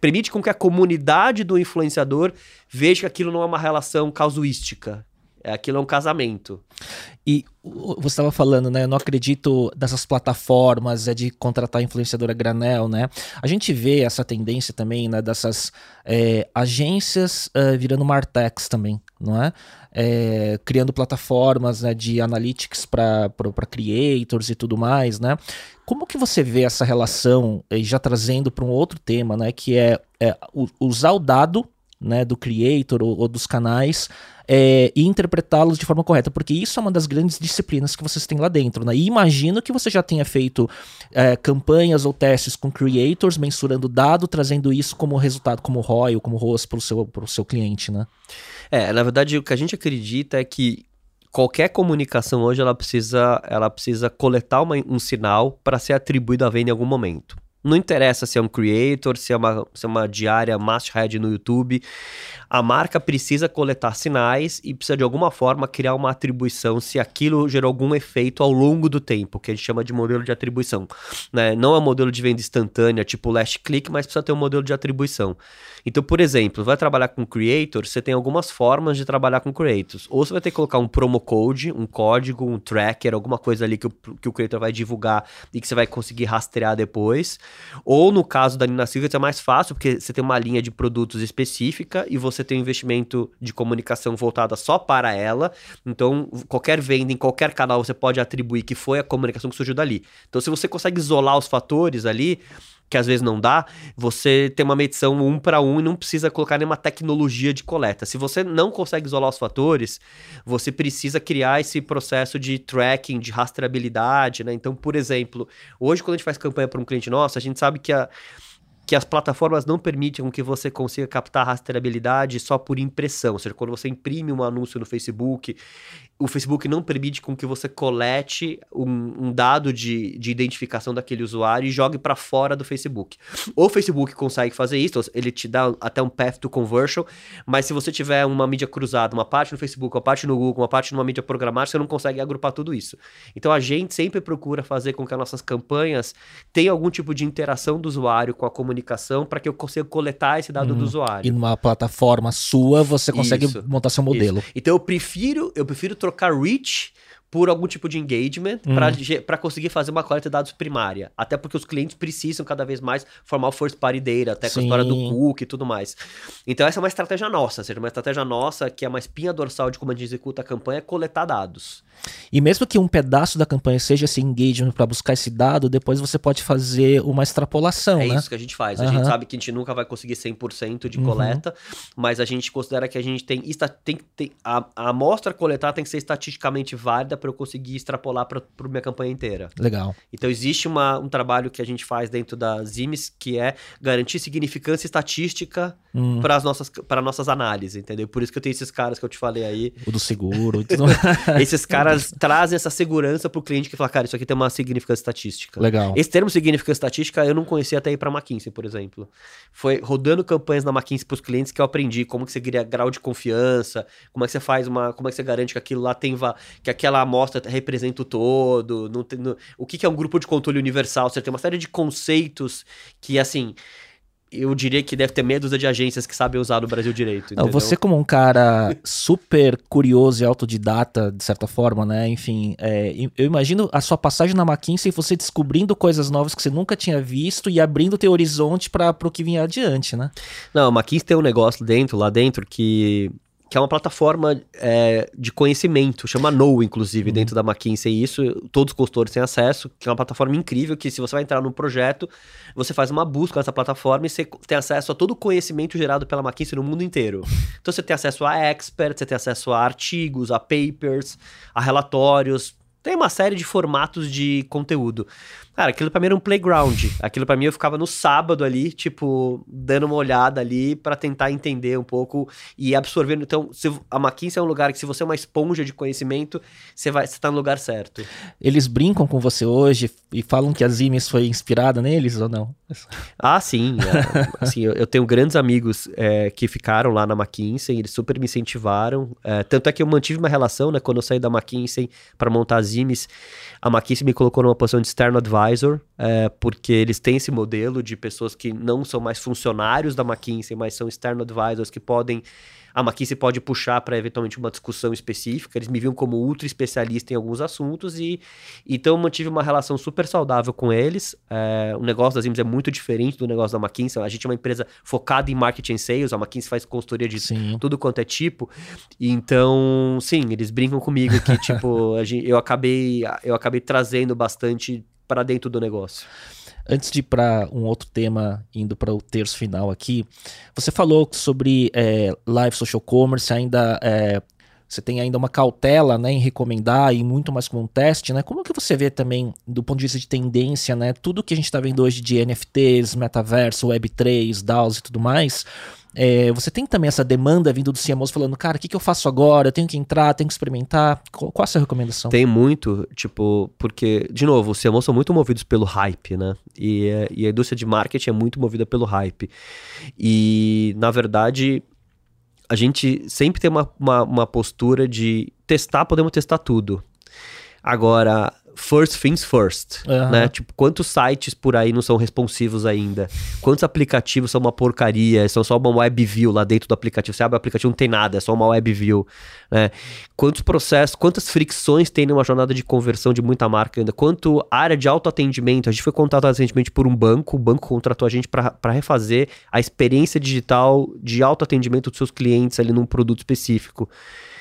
permite com que a comunidade do influenciador veja que aquilo não é uma relação casuística. É, aquilo é um casamento. E você estava falando, né? Eu não acredito dessas plataformas é de contratar influenciadora granel, né? A gente vê essa tendência também, né? Dessas é, agências uh, virando martex também, não é? é criando plataformas né, de analytics para creators e tudo mais, né? Como que você vê essa relação, já trazendo para um outro tema, né? Que é, é usar o dado né, do creator ou, ou dos canais é, e interpretá-los de forma correta, porque isso é uma das grandes disciplinas que vocês têm lá dentro. Né? E imagino que você já tenha feito é, campanhas ou testes com creators, mensurando dado, trazendo isso como resultado, como ROI ou como ROAS para o seu, seu cliente. Né? É, na verdade, o que a gente acredita é que qualquer comunicação hoje ela precisa, ela precisa coletar uma, um sinal para ser atribuído à venda em algum momento. Não interessa se é um creator, se é uma, se é uma diária masthead no YouTube. A marca precisa coletar sinais e precisa de alguma forma criar uma atribuição se aquilo gerou algum efeito ao longo do tempo, que a gente chama de modelo de atribuição. Né? Não é um modelo de venda instantânea, tipo last click, mas precisa ter um modelo de atribuição. Então, por exemplo, vai trabalhar com creators, você tem algumas formas de trabalhar com creators. Ou você vai ter que colocar um promo code, um código, um tracker, alguma coisa ali que o, que o creator vai divulgar e que você vai conseguir rastrear depois. Ou no caso da Nina Silva, é mais fácil, porque você tem uma linha de produtos específica e você tem um investimento de comunicação voltada só para ela. Então, qualquer venda em qualquer canal você pode atribuir que foi a comunicação que surgiu dali. Então, se você consegue isolar os fatores ali, que às vezes não dá, você tem uma medição um para um e não precisa colocar nenhuma tecnologia de coleta. Se você não consegue isolar os fatores, você precisa criar esse processo de tracking, de rastreabilidade, né? Então, por exemplo, hoje quando a gente faz campanha para um cliente nosso, a gente sabe que a que as plataformas não permitem que você consiga captar rastreabilidade só por impressão, ou seja, quando você imprime um anúncio no Facebook o Facebook não permite com que você colete um, um dado de, de, identificação daquele usuário e jogue para fora do Facebook. O Facebook consegue fazer isso, ele te dá até um path to conversion, mas se você tiver uma mídia cruzada, uma parte no Facebook, uma parte no Google, uma parte numa mídia programática, você não consegue agrupar tudo isso. Então a gente sempre procura fazer com que as nossas campanhas tenham algum tipo de interação do usuário com a comunicação para que eu consiga coletar esse dado hum, do uhum. usuário. E numa plataforma sua, você consegue isso, montar seu modelo. Isso. Então eu prefiro, eu prefiro trocar reach por algum tipo de engagement uhum. para conseguir fazer uma coleta de dados primária. Até porque os clientes precisam cada vez mais formar o first party data, até com a história do cookie e tudo mais. Então essa é uma estratégia nossa, ou seja, uma estratégia nossa que é uma espinha dorsal de como a gente executa a campanha é coletar dados. E mesmo que um pedaço da campanha seja esse engagement para buscar esse dado, depois você pode fazer uma extrapolação, é né? isso que a gente faz. Uhum. A gente sabe que a gente nunca vai conseguir 100% de uhum. coleta, uhum. mas a gente considera que a gente tem, tem, tem a, a amostra coletada tem que ser estatisticamente válida para eu conseguir extrapolar para a minha campanha inteira. Legal. Então existe uma, um trabalho que a gente faz dentro da Zimes que é garantir significância estatística hum. para as nossas para nossas análises, entendeu? Por isso que eu tenho esses caras que eu te falei aí. O do seguro. *laughs* esses caras trazem essa segurança para o cliente que fala, cara, isso aqui tem uma significância estatística. Legal. Esse termo significância estatística eu não conhecia até ir para McKinsey, por exemplo. Foi rodando campanhas na McKinsey para os clientes que eu aprendi como que você cria grau de confiança, como é que você faz uma, como é que você garante que aquilo lá tem que aquela amostra representa o todo, não tem, não, o que, que é um grupo de controle universal, você tem uma série de conceitos que assim eu diria que deve ter meia dúzia de agências que sabem usar no Brasil direito. Não, você, como um cara super curioso e autodidata, de certa forma, né? Enfim, é, eu imagino a sua passagem na McKinsey você descobrindo coisas novas que você nunca tinha visto e abrindo teu horizonte para o que vinha adiante, né? Não, a McKinsey tem um negócio dentro, lá dentro, que que é uma plataforma é, de conhecimento, chama Know, inclusive, uhum. dentro da McKinsey. E isso todos os consultores têm acesso, que é uma plataforma incrível, que se você vai entrar num projeto, você faz uma busca nessa plataforma e você tem acesso a todo o conhecimento gerado pela McKinsey no mundo inteiro. Então você tem acesso a experts, você tem acesso a artigos, a papers, a relatórios, tem uma série de formatos de conteúdo. Cara, aquilo pra mim era um playground. Aquilo pra mim eu ficava no sábado ali, tipo, dando uma olhada ali para tentar entender um pouco e absorvendo. Então, se, a McKinsey é um lugar que se você é uma esponja de conhecimento, você vai você tá no lugar certo. Eles brincam com você hoje e falam que a Zimes foi inspirada neles ou não? Ah, sim. É, *laughs* assim, eu, eu, tenho grandes amigos é, que ficaram lá na McKinsey, eles super me incentivaram. É, tanto é que eu mantive uma relação, né? Quando eu saí da McKinsey para montar a Zimes, a McKinsey me colocou numa posição de externo advisor é, porque eles têm esse modelo de pessoas que não são mais funcionários da McKinsey, mas são external advisors que podem a McKinsey pode puxar para eventualmente uma discussão específica. Eles me viam como ultra especialista em alguns assuntos e então eu mantive uma relação super saudável com eles. É, o negócio das IMS é muito diferente do negócio da McKinsey. A gente é uma empresa focada em marketing and sales. A McKinsey faz consultoria de sim. tudo quanto é tipo. Então, sim, eles brincam comigo que *laughs* tipo eu acabei eu acabei trazendo bastante para dentro do negócio. Antes de ir para um outro tema, indo para o terço final aqui, você falou sobre é, live social commerce ainda é, você tem ainda uma cautela né, em recomendar e muito mais como um teste, né? Como que você vê também, do ponto de vista de tendência, né? Tudo que a gente está vendo hoje de NFTs, metaverso, Web3, DAOs e tudo mais, é, você tem também essa demanda vindo do CMOs falando, cara, o que, que eu faço agora? Eu tenho que entrar, tenho que experimentar. Qual, qual a sua recomendação? Tem muito, tipo, porque, de novo, os CMOs são muito movidos pelo hype, né? E, e a indústria de marketing é muito movida pelo hype. E, na verdade, a gente sempre tem uma, uma, uma postura de testar, podemos testar tudo. Agora, first things first, uhum. né? Tipo, quantos sites por aí não são responsivos ainda? Quantos aplicativos são uma porcaria, são só uma web view lá dentro do aplicativo? Você abre o aplicativo, não tem nada, é só uma web view, né? Quantos processos, quantas fricções tem numa jornada de conversão de muita marca ainda? Quanto área de autoatendimento? A gente foi contratado recentemente por um banco, o banco contratou a gente para refazer a experiência digital de autoatendimento dos seus clientes ali num produto específico.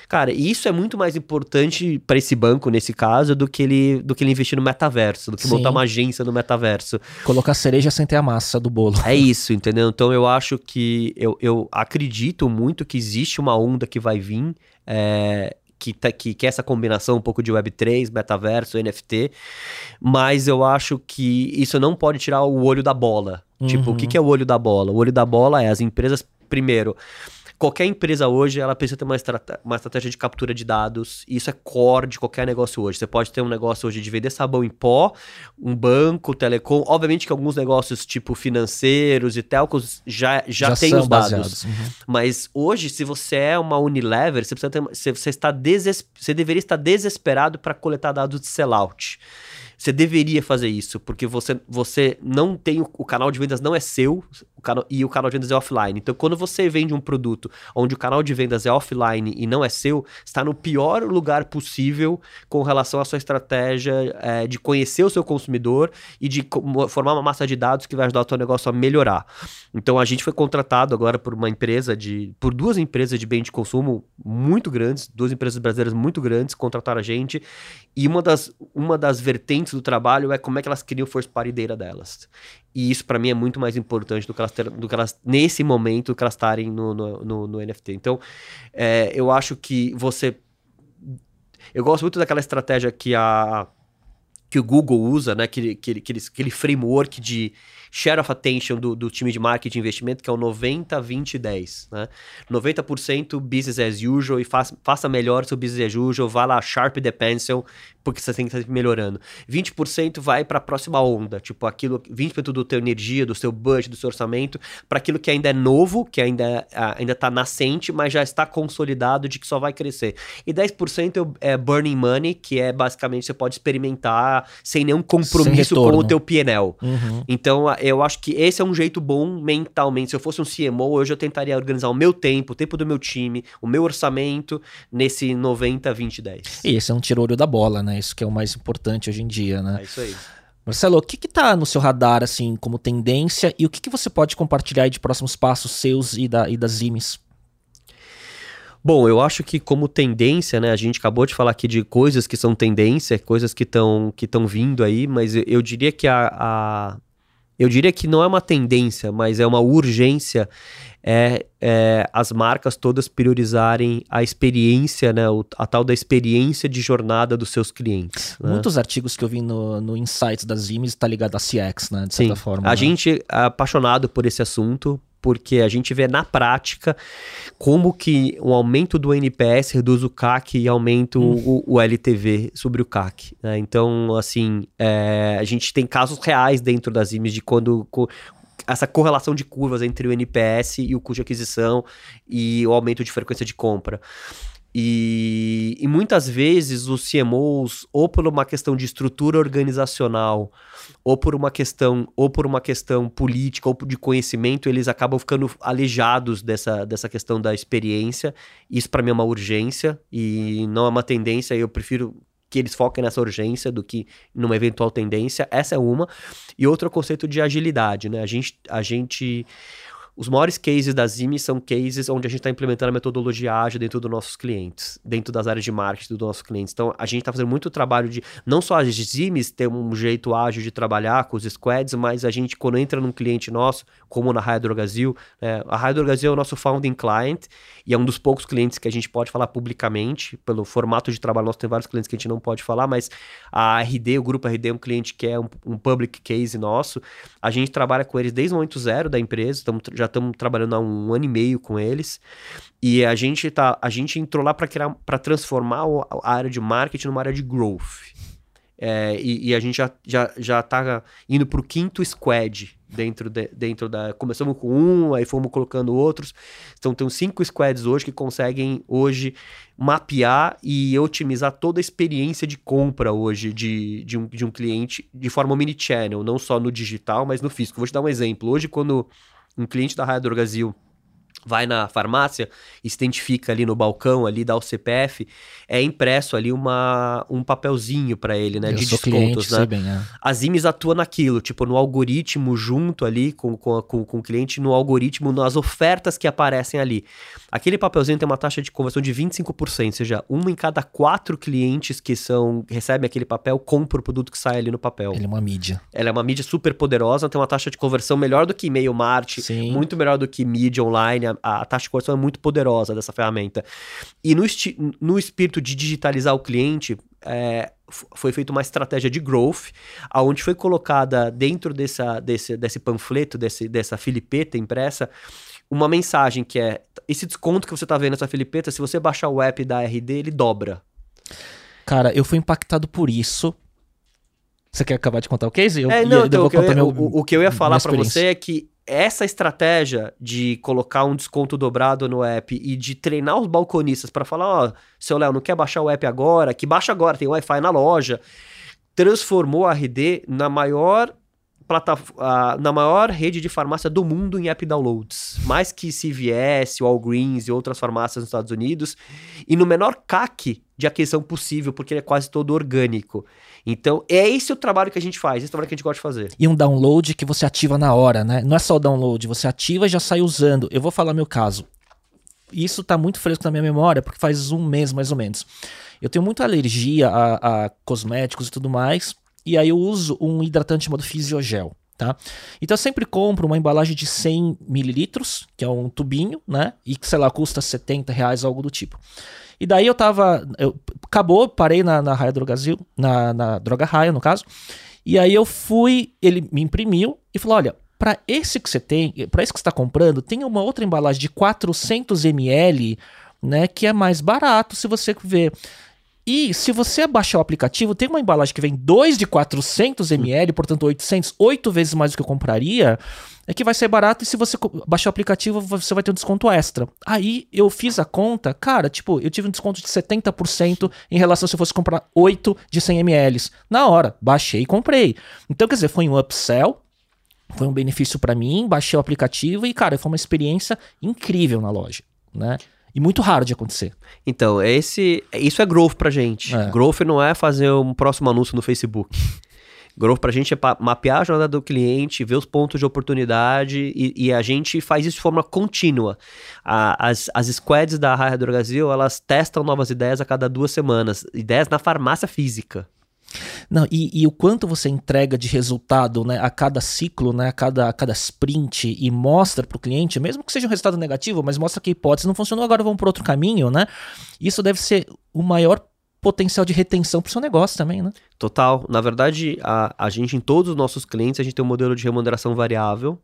Cara, isso é muito mais importante para esse banco, nesse caso, do que ele, do que ele investir no metaverso, do que Sim. montar uma agência no metaverso. Colocar cereja sem ter a massa do bolo. É isso, entendeu? Então eu acho que. Eu, eu acredito muito que existe uma onda que vai vir. É, que, tá, que, que é essa combinação um pouco de Web3, metaverso, NFT, mas eu acho que isso não pode tirar o olho da bola. Uhum. Tipo, o que, uhum. que é o olho da bola? O olho da bola é as empresas, primeiro, Qualquer empresa hoje, ela precisa ter uma, uma estratégia de captura de dados. E isso é core de qualquer negócio hoje. Você pode ter um negócio hoje de vender sabão em pó, um banco, telecom. Obviamente que alguns negócios tipo financeiros e telcos já, já, já tem os dados. Uhum. Mas hoje, se você é uma Unilever, você, precisa ter, você, você, está você deveria estar desesperado para coletar dados de sellout. Você deveria fazer isso, porque você, você não tem. O, canal de vendas não é seu o e o canal de vendas é offline. Então, quando você vende um produto onde o canal de vendas é offline e não é seu, está no pior lugar possível com relação à sua estratégia é, de conhecer o seu consumidor e de formar uma massa de dados que vai ajudar o seu negócio a melhorar. Então, a gente foi contratado agora por uma empresa de. por duas empresas de bem de consumo muito grandes, duas empresas brasileiras muito grandes, contrataram a gente. E uma das, uma das vertentes do trabalho é como é que elas criam party data delas. E isso para mim é muito mais importante do que elas, ter, do que elas nesse momento, do que elas estarem no, no, no, no NFT. Então, é, eu acho que você. Eu gosto muito daquela estratégia que a que o Google usa, né? Que, que, que aquele framework de share of attention do, do time de marketing e investimento, que é o 90, 20, 10. Né? 90% business as usual e faça, faça melhor seu business as usual, vá lá, sharp the pencil, porque você tem que estar melhorando. 20% vai para a próxima onda, tipo aquilo, 20% do teu energia, do seu budget, do seu orçamento, para aquilo que ainda é novo, que ainda ainda está nascente, mas já está consolidado de que só vai crescer. E 10% é burning money, que é basicamente você pode experimentar sem nenhum compromisso sem com o teu PNL. Uhum. Então, eu acho que esse é um jeito bom mentalmente. Se eu fosse um CMO, hoje eu tentaria organizar o meu tempo, o tempo do meu time, o meu orçamento nesse 90, 20, 10. E esse é um tiro da bola, né? Isso que é o mais importante hoje em dia, né? É isso aí. Marcelo, o que está no seu radar, assim, como tendência e o que, que você pode compartilhar de próximos passos seus e, da, e das IMES? Bom, eu acho que como tendência, né, a gente acabou de falar aqui de coisas que são tendência, coisas que estão que vindo aí, mas eu, eu diria que a, a, eu diria que não é uma tendência, mas é uma urgência é, é, as marcas todas priorizarem a experiência, né, o, a tal da experiência de jornada dos seus clientes. Né? Muitos artigos que eu vi no, no Insights das Zimes está ligado a CX, né, de certa Sim, forma. A né? gente é apaixonado por esse assunto, porque a gente vê na prática como que o aumento do NPS reduz o CAC e aumenta o, o, LTV sobre o CAC. Né? Então, assim, é, a gente tem casos reais dentro das IMES de quando essa correlação de curvas entre o NPS e o custo de aquisição e o aumento de frequência de compra. E, e, muitas vezes os CMOs, ou por uma questão de estrutura organizacional, ou por uma questão, ou por uma questão política, ou de conhecimento, eles acabam ficando aleijados dessa, dessa questão da experiência. Isso para mim é uma urgência e não é uma tendência. Eu prefiro que eles foquem nessa urgência do que numa eventual tendência. Essa é uma. E outro é o conceito de agilidade, né? A gente, a gente os maiores cases da Zime são cases onde a gente está implementando a metodologia ágil dentro dos nossos clientes, dentro das áreas de marketing dos nossos clientes. Então, a gente está fazendo muito trabalho de, não só as Zimes ter um jeito ágil de trabalhar com os squads, mas a gente, quando entra num cliente nosso, como na Raia Drogazil, é, a Raia Drogazil é o nosso founding client e é um dos poucos clientes que a gente pode falar publicamente, pelo formato de trabalho nosso, tem vários clientes que a gente não pode falar, mas a RD, o grupo RD é um cliente que é um, um public case nosso, a gente trabalha com eles desde o momento zero da empresa, tamo, já estamos trabalhando há um ano e meio com eles. E a gente tá, a gente entrou lá para criar, para transformar a área de marketing numa área de growth. É, e, e, a gente já, já, já tá indo para o quinto squad dentro, de, dentro da. Começamos com um, aí fomos colocando outros. Então tem cinco squads hoje que conseguem hoje mapear e otimizar toda a experiência de compra hoje de, de, um, de um cliente de forma omnichannel, não só no digital, mas no físico. Vou te dar um exemplo. Hoje, quando um cliente da Raia Brasil vai na farmácia e se identifica ali no balcão, ali dá o CPF, é impresso ali uma, um papelzinho para ele, né? Eu de descontos, né? Bem, é. A Zimes atua naquilo, tipo, no algoritmo junto ali com, com, com, com o cliente, no algoritmo, nas ofertas que aparecem ali. Aquele papelzinho tem uma taxa de conversão de 25%, ou seja, uma em cada quatro clientes que são recebem aquele papel compra o produto que sai ali no papel. Ele é uma mídia. Ela é uma mídia super poderosa, tem uma taxa de conversão melhor do que e-mail marketing, Sim. muito melhor do que mídia online, a, a, taxa de conversão é muito poderosa dessa ferramenta. E no, no espírito de digitalizar o cliente, é, foi feita uma estratégia de growth, aonde foi colocada dentro dessa, desse, desse panfleto, desse, dessa filipeta impressa, uma mensagem que é: esse desconto que você está vendo nessa filipeta, se você baixar o app da RD, ele dobra. Cara, eu fui impactado por isso. Você quer acabar de contar o case? Eu, é, não, então, o, que eu, meu, o, o, que eu ia falar para você é que essa estratégia de colocar um desconto dobrado no app e de treinar os balconistas para falar, ó, oh, seu Léo, não quer baixar o app agora? Que baixa agora, tem Wi-Fi na loja. Transformou a RD na maior plataforma, na maior rede de farmácia do mundo em app downloads, mais que CVS, Walgreens e outras farmácias nos Estados Unidos, e no menor CAC de aquisição possível, porque ele é quase todo orgânico. Então, é esse o trabalho que a gente faz, esse é o trabalho que a gente gosta de fazer. E um download que você ativa na hora, né? Não é só o download, você ativa e já sai usando. Eu vou falar meu caso. Isso tá muito fresco na minha memória, porque faz um mês mais ou menos. Eu tenho muita alergia a, a cosméticos e tudo mais, e aí eu uso um hidratante chamado Fisiogel. Tá? Então eu sempre compro uma embalagem de 100 mililitros, que é um tubinho, né? E que, sei lá, custa 70 reais, algo do tipo. E daí eu tava. Eu, acabou, parei na, na Raia Drogazil, na, na Droga Raia, no caso. E aí eu fui, ele me imprimiu e falou: olha, para esse que você tem, para esse que você está comprando, tem uma outra embalagem de 400 ml, né, que é mais barato se você ver. E se você baixar o aplicativo, tem uma embalagem que vem 2 de 400 ml, portanto 800, 8 vezes mais do que eu compraria, é que vai ser barato e se você baixar o aplicativo, você vai ter um desconto extra. Aí eu fiz a conta, cara, tipo, eu tive um desconto de 70% em relação se eu fosse comprar 8 de 100 ml. Na hora, baixei e comprei. Então, quer dizer, foi um upsell, foi um benefício para mim, baixei o aplicativo e, cara, foi uma experiência incrível na loja, né? E muito raro de acontecer. Então, esse, isso é growth pra gente. É. Growth não é fazer um próximo anúncio no Facebook. Growth pra gente é mapear a jornada do cliente, ver os pontos de oportunidade e, e a gente faz isso de forma contínua. A, as, as squads da Raia do Brasil, elas testam novas ideias a cada duas semanas. Ideias na farmácia física. Não, e, e, o quanto você entrega de resultado né, a cada ciclo, né, a, cada, a cada sprint e mostra para o cliente, mesmo que seja um resultado negativo, mas mostra que a hipótese não funcionou, agora vamos por outro caminho, né? Isso deve ser o maior potencial de retenção para o seu negócio também, né? Total. Na verdade, a, a gente, em todos os nossos clientes, a gente tem um modelo de remuneração variável.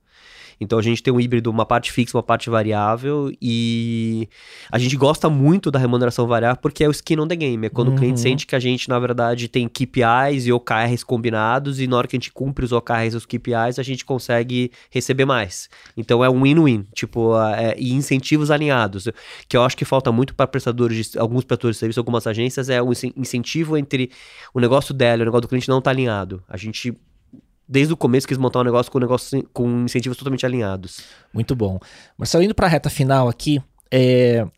Então a gente tem um híbrido, uma parte fixa, uma parte variável, e a gente gosta muito da remuneração variável porque é o skin on the game. É quando uhum. o cliente uhum. sente que a gente, na verdade, tem KPIs e OKRs combinados, e na hora que a gente cumpre os OKRs e os KPIs, a gente consegue receber mais. Então é um win-win, tipo, é, e incentivos alinhados. Que eu acho que falta muito para prestadores de alguns prestadores de serviço, algumas agências, é um incentivo entre o negócio dela e o negócio do cliente não tá alinhado. A gente desde o começo quis montar um negócio com, um negócio, com incentivos totalmente alinhados. Muito bom. Marcelo, indo para a reta final aqui, é... o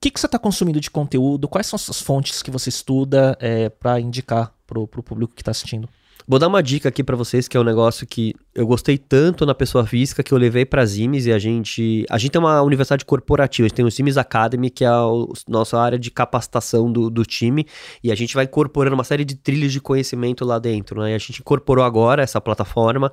que, que você está consumindo de conteúdo? Quais são as fontes que você estuda é, para indicar para o público que está assistindo? Vou dar uma dica aqui para vocês, que é um negócio que eu gostei tanto na pessoa física que eu levei para Zimes e a gente. A gente tem uma universidade corporativa, a gente tem o Zimes Academy, que é a nossa área de capacitação do, do time, e a gente vai incorporando uma série de trilhos de conhecimento lá dentro, né? E a gente incorporou agora essa plataforma.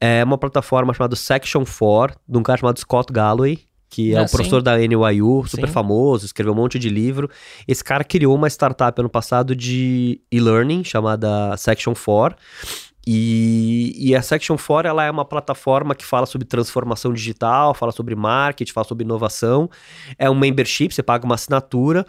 É uma plataforma chamada Section 4, de um cara chamado Scott Galloway, que é, é o professor sim. da NYU, super sim. famoso, escreveu um monte de livro. Esse cara criou uma startup ano passado de e-learning chamada Section 4. E, e, a Section 4 ela é uma plataforma que fala sobre transformação digital, fala sobre marketing, fala sobre inovação. É um membership, você paga uma assinatura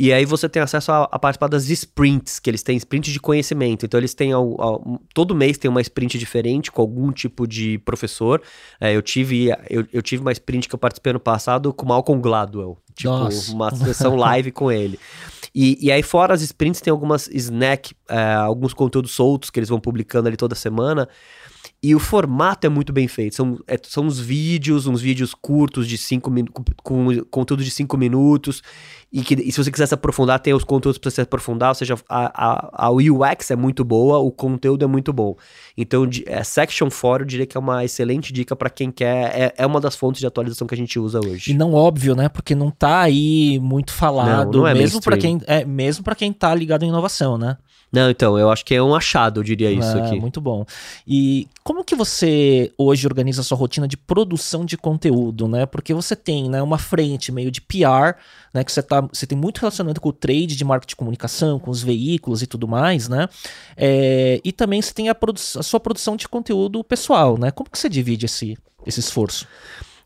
e aí você tem acesso a, a, participar das sprints, que eles têm sprints de conhecimento. Então eles têm ao, ao, todo mês tem uma sprint diferente com algum tipo de professor. É, eu tive eu, eu, tive uma sprint que eu participei no passado com Malcolm Gladwell, tipo Nossa. uma sessão live com ele. E, e, aí fora as sprints tem algumas snack, é, alguns conteúdos soltos que eles vão publicando ali toda semana. E o formato é muito bem feito. São, é, são uns vídeos, uns vídeos curtos de 5 minutos, com, com conteúdo de 5 minutos. E, que, e se você quiser se aprofundar, tem os conteúdos para se aprofundar. Ou seja, a, a, a UX é muito boa, o conteúdo é muito bom. Então, de, é, Section 4 eu diria que é uma excelente dica para quem quer. É, é uma das fontes de atualização que a gente usa hoje. E não óbvio, né? Porque não tá aí muito falado, não, não é mesmo para quem é mesmo para quem tá ligado em inovação, né? Não, então, eu acho que é um achado, eu diria isso é, aqui. Muito bom. E como que você hoje organiza a sua rotina de produção de conteúdo, né? Porque você tem né, uma frente meio de PR, né? Que você, tá, você tem muito relacionamento com o trade de marketing de comunicação, com os veículos e tudo mais, né? É, e também você tem a, a sua produção de conteúdo pessoal, né? Como que você divide esse, esse esforço?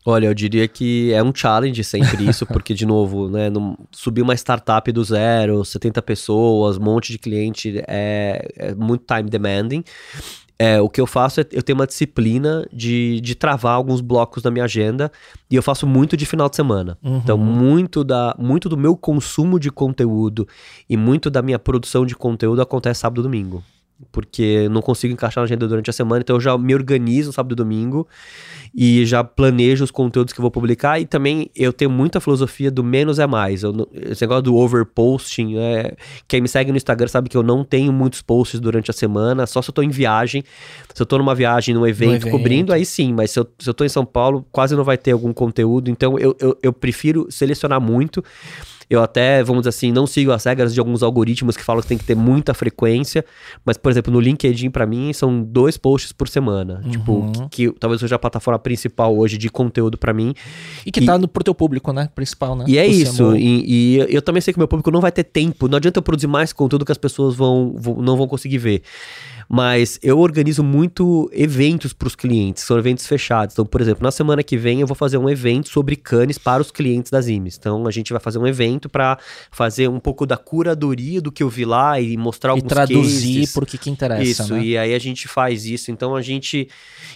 Olha, eu diria que é um challenge sempre isso, porque, de novo, né, subir uma startup do zero, 70 pessoas, um monte de cliente, é, é muito time demanding. É, o que eu faço é, eu tenho uma disciplina de, de travar alguns blocos da minha agenda e eu faço muito de final de semana. Uhum. Então, muito, da, muito do meu consumo de conteúdo e muito da minha produção de conteúdo acontece sábado e domingo porque não consigo encaixar na agenda durante a semana, então eu já me organizo sábado e domingo e já planejo os conteúdos que eu vou publicar e também eu tenho muita filosofia do menos é mais. Eu, esse negócio do overposting, é, quem me segue no Instagram sabe que eu não tenho muitos posts durante a semana, só se eu tô em viagem. Se eu tô numa viagem, num evento, evento. cobrindo, aí sim, mas se eu, se eu tô em São Paulo, quase não vai ter algum conteúdo, então eu, eu, eu prefiro selecionar muito. Eu até, vamos dizer assim, não sigo as regras de alguns algoritmos que falam que tem que ter muita frequência, mas, por exemplo, no LinkedIn, para mim, são dois posts por semana. Tipo, uhum. Tipo, que, que, talvez seja a plataforma principal hoje de conteúdo para mim. E que e, tá no, pro teu público, né? Principal, né? E é isso. E, e, eu também sei que o meu público não vai ter tempo. Não adianta eu produzir mais conteúdo que as pessoas vão, vão não vão conseguir ver. Mas eu organizo muito eventos para os clientes, são eventos fechados. Então, por exemplo, na semana que vem eu vou fazer um evento sobre canes para os clientes das IMES. Então, a gente vai fazer um evento para fazer um pouco da curadoria do que eu vi lá e mostrar e alguns traduzir por que interessa. Isso, né? e aí a gente faz isso. Então, a gente.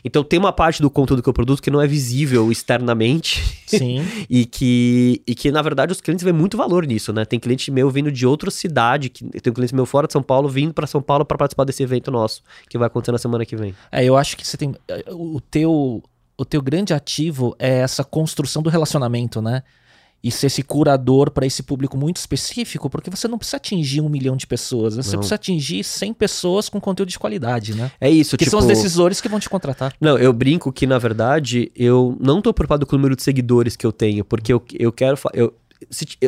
Então, tem uma parte do conteúdo que eu produzo que não é visível externamente. Sim. *laughs* e, que, e que, na verdade, os clientes veem muito valor nisso, né? Tem cliente meu vindo de outra cidade, que, tem um cliente meu fora de São Paulo vindo para São Paulo para participar desse evento nosso, que vai acontecer na semana que vem. É, eu acho que você tem. Eh, o teu, o teu grande ativo é essa construção do relacionamento, né? E ser esse curador para esse público muito específico, porque você não precisa atingir um milhão de pessoas, né? você precisa atingir 100 pessoas com conteúdo de qualidade, né? É isso, que tipo... são os decisores que vão te contratar. Não, eu brinco que, na verdade, eu não tô preocupado com o número de seguidores que eu tenho, porque eu, eu quero... Eu,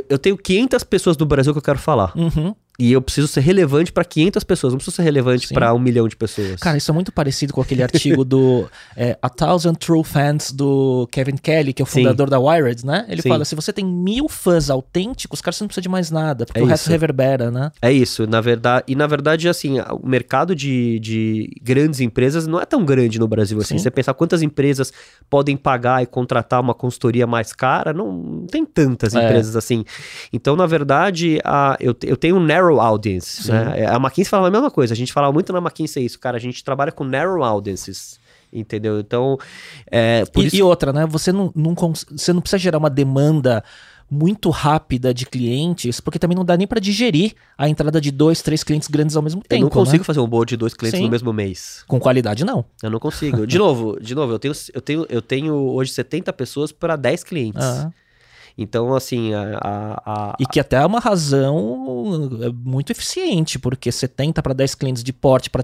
eu tenho 500 pessoas no Brasil que eu quero falar. Uhum. E eu preciso ser relevante para 500 pessoas, não preciso ser relevante para um milhão de pessoas. Cara, isso é muito parecido com aquele artigo do *laughs* é, A Thousand True Fans do Kevin Kelly, que é o fundador Sim. da Wired, né? Ele Sim. fala: se você tem mil fãs autênticos, cara, você não precisa de mais nada, porque é o isso. resto reverbera, né? É isso, na verdade. E na verdade, assim, o mercado de, de grandes empresas não é tão grande no Brasil assim. Sim. Você pensar quantas empresas podem pagar e contratar uma consultoria mais cara, não, não tem tantas é. empresas assim. Então, na verdade, a, eu, eu tenho um narrow narrow audience. Né? A McKinsey falava a mesma coisa. A gente falava muito na McKinsey isso, cara. A gente trabalha com narrow audiences. Entendeu? Então. É, e, isso... e, outra, né? Você não, não, você não precisa gerar uma demanda muito rápida de clientes, porque também não dá nem para digerir a entrada de dois, três clientes grandes ao mesmo tempo. Eu não consigo né? fazer um board de dois clientes Sim. no mesmo mês. Com qualidade, não. Eu não consigo. *laughs* De novo, de novo, eu tenho, eu tenho, eu tenho hoje 70 pessoas para 10 clientes. Ah. Então, assim, a, a, a... E que até é uma razão é, muito eficiente, porque 70 para 10 clientes de porte para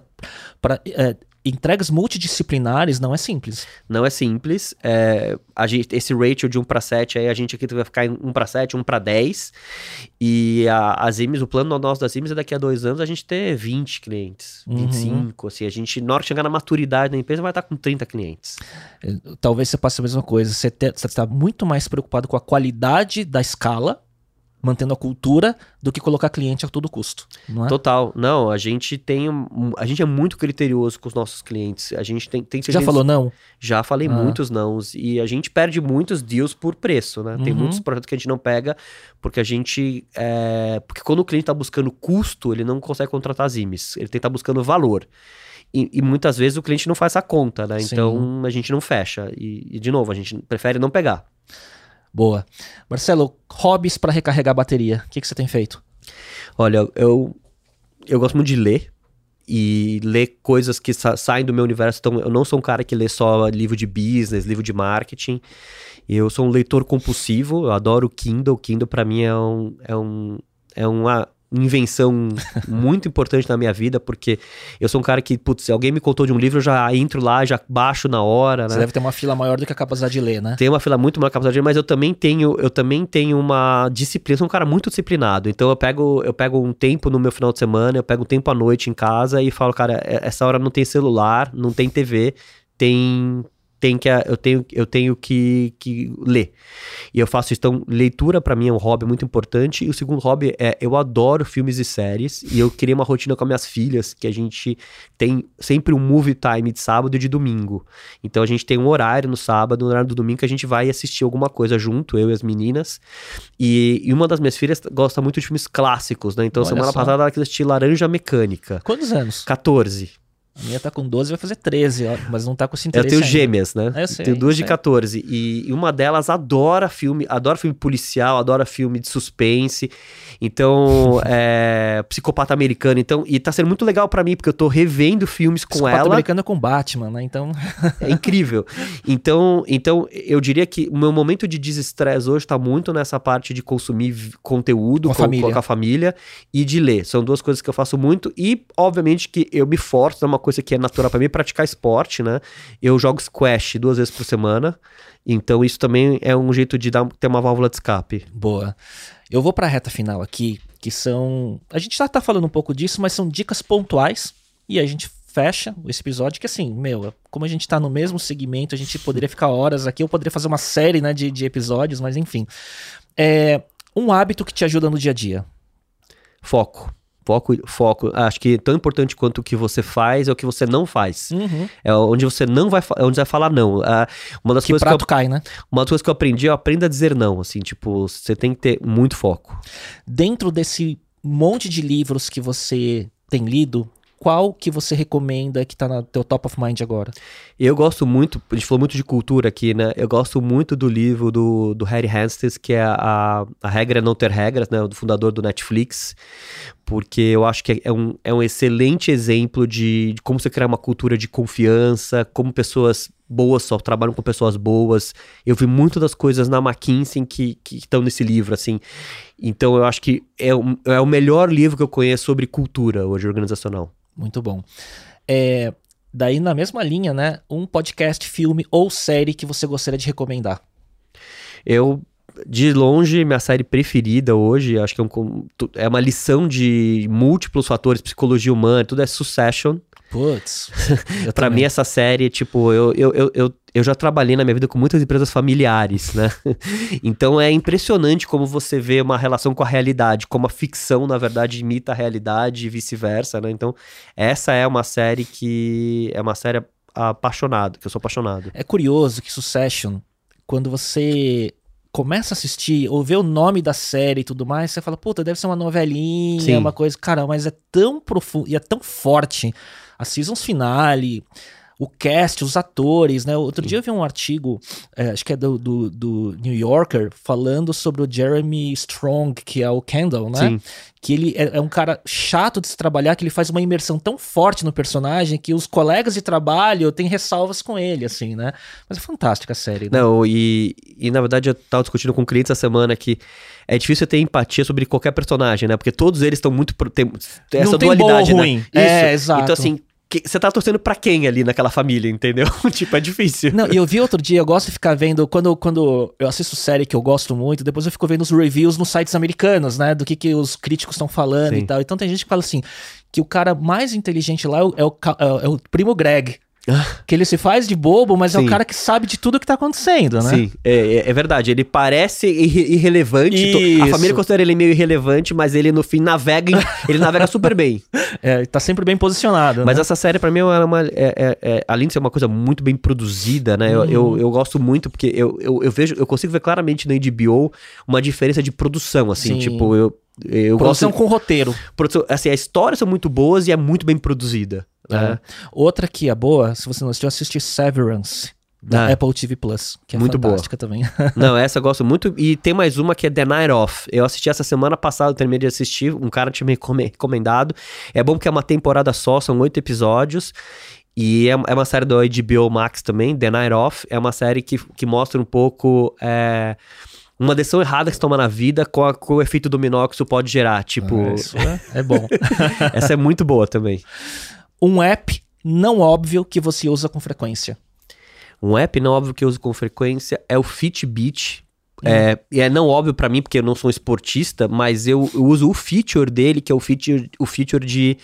é, entregas multidisciplinares não é simples. Não é simples. É, a gente, esse ratio de 1 para 7, aí a gente aqui vai ficar em 1 para 7, 1 para 10. E a, as IMES, o plano nosso das IMES é daqui a dois anos a gente ter 20 clientes, uhum. 25. Assim, a gente, na hora de chegar na maturidade da empresa, vai estar com 30 clientes. É, talvez você passe a mesma coisa. Você está muito mais preocupado com a qualidade da escala mantendo a cultura do que colocar cliente a todo custo. Não é? Total. Não, a gente tem. A gente é muito criterioso com os nossos clientes. A gente tem. tem Já falou não? Já falei ah. muitos nãos. E a gente perde muitos deals por preço, né? Uhum. Tem muitos projetos que a gente não pega porque a gente. É... Porque quando o cliente está buscando custo, ele não consegue contratar as IMES. Ele tem que estar tá buscando valor. E, e, muitas vezes o cliente não faz a conta, né? Sim. Então a gente não fecha. E, e, de novo, a gente prefere não pegar. Boa. Marcelo, hobbies para recarregar a bateria. O que, que você tem feito? Olha, eu, eu gosto muito de ler e ler coisas que sa saem do meu universo. Então, eu não sou um cara que lê só livro de business, livro de marketing. Eu sou um leitor compulsivo, eu adoro Kindle. Kindle para mim é um, é um, é uma invenção *laughs* muito importante na minha vida, porque eu sou um cara que, putz, se alguém me contou de um livro, eu já entro lá, já baixo na hora, né? Você deve ter uma fila maior do que a capacidade de ler, né? Tem uma fila muito maior que a capacidade de ler, mas eu também tenho, eu também tenho uma disciplina, eu sou um cara muito disciplinado. Então eu pego, eu pego um tempo no meu final de semana, eu pego um tempo à noite em casa e falo, cara, é, essa hora não tem celular, não tem TV, tem tem que, eu tenho, eu tenho que, que ler. E eu faço isso. Então, leitura para mim é um hobby muito importante. E o segundo hobby é eu adoro filmes e séries. E eu criei uma rotina com as minhas filhas, que a gente tem sempre um movie time de sábado e de domingo. Então a gente tem um horário no sábado, no horário do domingo, que a gente vai assistir alguma coisa junto, eu e as meninas. E, e uma das minhas filhas gosta muito de filmes clássicos, né? Então Olha semana só. passada ela quis assistir Laranja Mecânica. Quantos anos? 14. A minha tá com 12, vai fazer 13, ó, mas não tá com esse interesse. Eu tenho ainda. gêmeas, né? Eu sei, tenho duas sei. de 14. E, e, uma delas adora filme, adora filme policial, adora filme de suspense. Então, é, psicopata americano. Então, e tá sendo muito legal para mim, porque eu tô revendo filmes com psicopata ela. americano é com Batman, né? Então. *laughs* é incrível. Então, então, eu diria que o meu momento de desestresse hoje tá muito nessa parte de consumir conteúdo com, a família. com a família e de ler. São duas coisas que eu faço muito. E, obviamente, que eu me forço, é uma coisa que é natural para mim, praticar esporte, né? Eu jogo squash duas vezes por semana, então isso também é um jeito de dar, ter uma válvula de escape. Boa. Eu vou para a reta final aqui, que são. A gente já tá falando um pouco disso, mas são dicas pontuais e a gente fecha esse episódio, que assim, meu, como a gente tá no mesmo segmento, a gente poderia ficar horas aqui, eu poderia fazer uma série né, de, de episódios, mas enfim. É um hábito que te ajuda no dia a dia. Foco. Foco, foco. Acho que tão importante quanto o que você faz é o que você não faz. Uhum. É onde você não vai, é onde vai falar não. Ah, uma das que coisas prato que eu, cai, né? Uma das coisas que eu aprendi, eu aprendo a dizer não. Assim, tipo, você tem que ter muito foco. Dentro desse monte de livros que você tem lido, qual que você recomenda que tá no teu top of mind agora? Eu gosto muito, a gente falou muito de cultura aqui, né? Eu gosto muito do livro do, do Harry Hastings, que é a, a Regra é Não Ter Regras, né? Do fundador do Netflix, porque eu acho que é um, é um excelente exemplo de, de como você criar uma cultura de confiança, como pessoas boas só trabalham com pessoas boas. Eu vi muito das coisas na McKinsey que estão nesse livro, assim. Então eu acho que é, é o melhor livro que eu conheço sobre cultura hoje organizacional. Muito bom. É, daí, na mesma linha, né? Um podcast, filme ou série que você gostaria de recomendar? Eu, de longe, minha série preferida hoje, acho que é, um, é uma lição de múltiplos fatores, psicologia humana, tudo é Succession. Putz. *laughs* pra mim, essa série, tipo, eu, eu, eu, eu, eu já trabalhei na minha vida com muitas empresas familiares, né? *laughs* então é impressionante como você vê uma relação com a realidade, como a ficção, na verdade, imita a realidade e vice-versa, né? Então, essa é uma série que. É uma série apaixonado, que eu sou apaixonado. É curioso que Succession, quando você começa a assistir ou vê o nome da série e tudo mais, você fala, puta, deve ser uma novelinha, Sim. uma coisa. Cara, mas é tão profundo e é tão forte. As seasons finale, o cast, os atores, né? Outro Sim. dia eu vi um artigo, é, acho que é do, do, do, New Yorker, falando sobre o Jeremy Strong, que é o Kendall, né? Sim. Que ele é, é, um cara chato de se trabalhar, que ele faz uma imersão tão forte no personagem que os colegas de trabalho têm ressalvas com ele, assim, né? Mas é fantástica a série. Né? Não, e, e na verdade eu tava discutindo com clientes essa semana que é difícil ter empatia sobre qualquer personagem, né? Porque todos eles estão muito. Tem, tem essa Não dualidade, tem bom ou ruim. né? É, exato. Então, assim, você tá torcendo pra quem ali naquela família, entendeu? *laughs* tipo, é difícil. Não, e eu vi outro dia, eu gosto de ficar vendo, quando, quando eu assisto série que eu gosto muito, depois eu fico vendo os reviews nos sites americanos, né? Do que, que os críticos estão falando Sim. e tal. Então tem gente que fala assim, que o cara mais inteligente lá é o, é o, é o primo Greg que ele se faz de bobo, mas Sim. é o cara que sabe de tudo que tá acontecendo, né? Sim, é, é, é verdade. Ele parece irre irrelevante. Isso. A família considera ele meio irrelevante, mas ele no fim navega, *laughs* ele navega super bem. É, tá sempre bem posicionado. Mas né? essa série, para mim, é uma. É, é, é, além de ser uma coisa muito bem produzida, né? Uhum. Eu, eu, eu, gosto muito, porque eu, eu, eu, vejo, eu consigo ver claramente na HBO uma diferença de produção, assim, Sim. tipo, eu. Eu produção gosto, com roteiro. Produção, assim, as histórias são muito boas e é muito bem produzida. Né? Outra que é boa, se você não assistiu, assiste Severance. Da ah, Apple TV Plus, que é muito fantástica boa. também. *laughs* não, essa eu gosto muito. E tem mais uma que é The Night Off. Eu assisti essa semana passada, terminei de assistir. Um cara tinha me recomendado. É bom porque é uma temporada só, são oito episódios. E é, é uma série do HBO Max também, The Night Off. É uma série que, que mostra um pouco. É, uma decisão errada que você toma na vida com, a, com o efeito dominó que isso pode gerar. Tipo. Ah, isso é, é bom. *laughs* essa é muito boa também *laughs* um app não óbvio que você usa com frequência? Um app não óbvio que eu uso com frequência é o Fitbit. Hum. É, é não óbvio para mim, porque eu não sou um esportista, mas eu, eu, uso o feature dele, que é o feature, o feature de,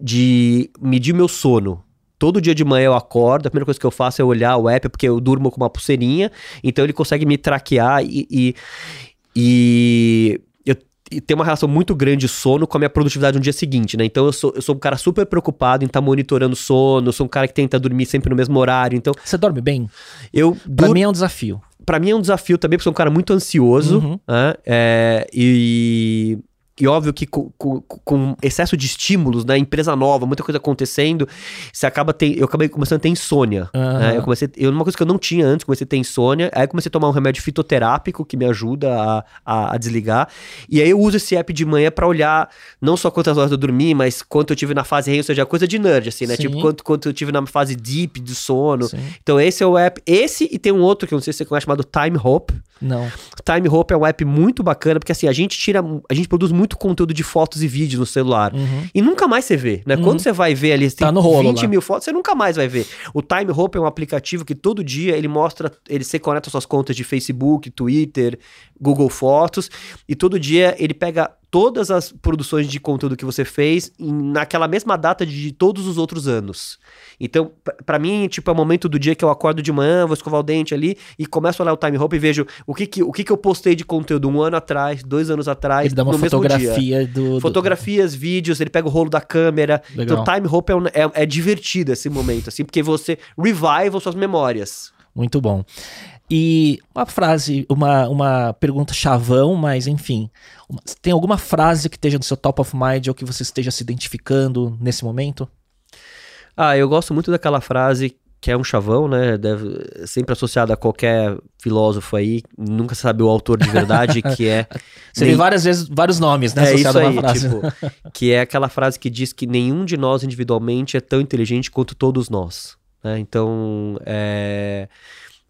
de medir meu sono. Todo dia de manhã eu acordo, a primeira coisa que eu faço é olhar o app, porque eu durmo com uma pulseirinha, então ele consegue me traquear e, e, e e tem uma relação muito grande sono com a minha produtividade no dia seguinte, né? Então eu sou, eu sou um cara super preocupado em estar tá monitorando sono, eu sou um cara que tenta dormir sempre no mesmo horário, então... Você dorme bem? Eu... Pra dur... mim é um desafio. Pra mim é um desafio também, porque eu sou um cara muito ansioso, uhum. né? É, e e óbvio que com, com, com, excesso de estímulos, né? Empresa nova, muita coisa acontecendo, você acaba ter, eu acabei começando a ter insônia. Uhum. Né? Eu comecei, eu, uma coisa que eu não tinha antes, comecei a ter insônia. Aí comecei a tomar um remédio fitoterápico que me ajuda a, a, a desligar. E aí eu uso esse app de manhã para olhar não só quantas horas eu dormi, mas quanto eu tive na fase REM, ou seja, coisa de nerd, assim, né? Sim. Tipo, quanto, quanto eu tive na fase deep de sono. Sim. Então esse é o app. Esse e tem um outro que eu não sei se você conhece, chamado Time Hope. Não. Time Hope é um app muito bacana, porque assim, a gente tira, a gente produz muito conteúdo de fotos e vídeos no celular. Uhum. E nunca mais você vê, né? Uhum. Quando você vai ver ali, tá no rolo 20 lá. mil fotos, você nunca mais vai ver. O Time Hope é um aplicativo que todo dia ele mostra, ele se conecta às suas contas de Facebook, Twitter, Google Fotos, e todo dia ele pega todas as produções de conteúdo que você fez naquela mesma data de todos os outros anos. Então, para mim, tipo, é o momento do dia que eu acordo de manhã, vou escovar o dente ali e começo a olhar o time hope e vejo o que que, o que que eu postei de conteúdo um ano atrás, dois anos atrás, ele dá uma no fotografia mesmo dia. Do, Fotografias, do... vídeos, ele pega o rolo da câmera. Legal. Então, time hope é, é, é divertido esse momento, assim, porque você revive suas memórias. Muito bom. E uma frase, uma, uma pergunta chavão, mas enfim. Uma, tem alguma frase que esteja no seu top of mind ou que você esteja se identificando nesse momento? Ah, eu gosto muito daquela frase que é um chavão, né? Deve, sempre associada a qualquer filósofo aí, nunca sabe o autor de verdade, que é. *laughs* Você nem... várias vezes vários nomes, né? É isso aí, tipo, que é aquela frase que diz que nenhum de nós individualmente é tão inteligente quanto todos nós. Né? Então, é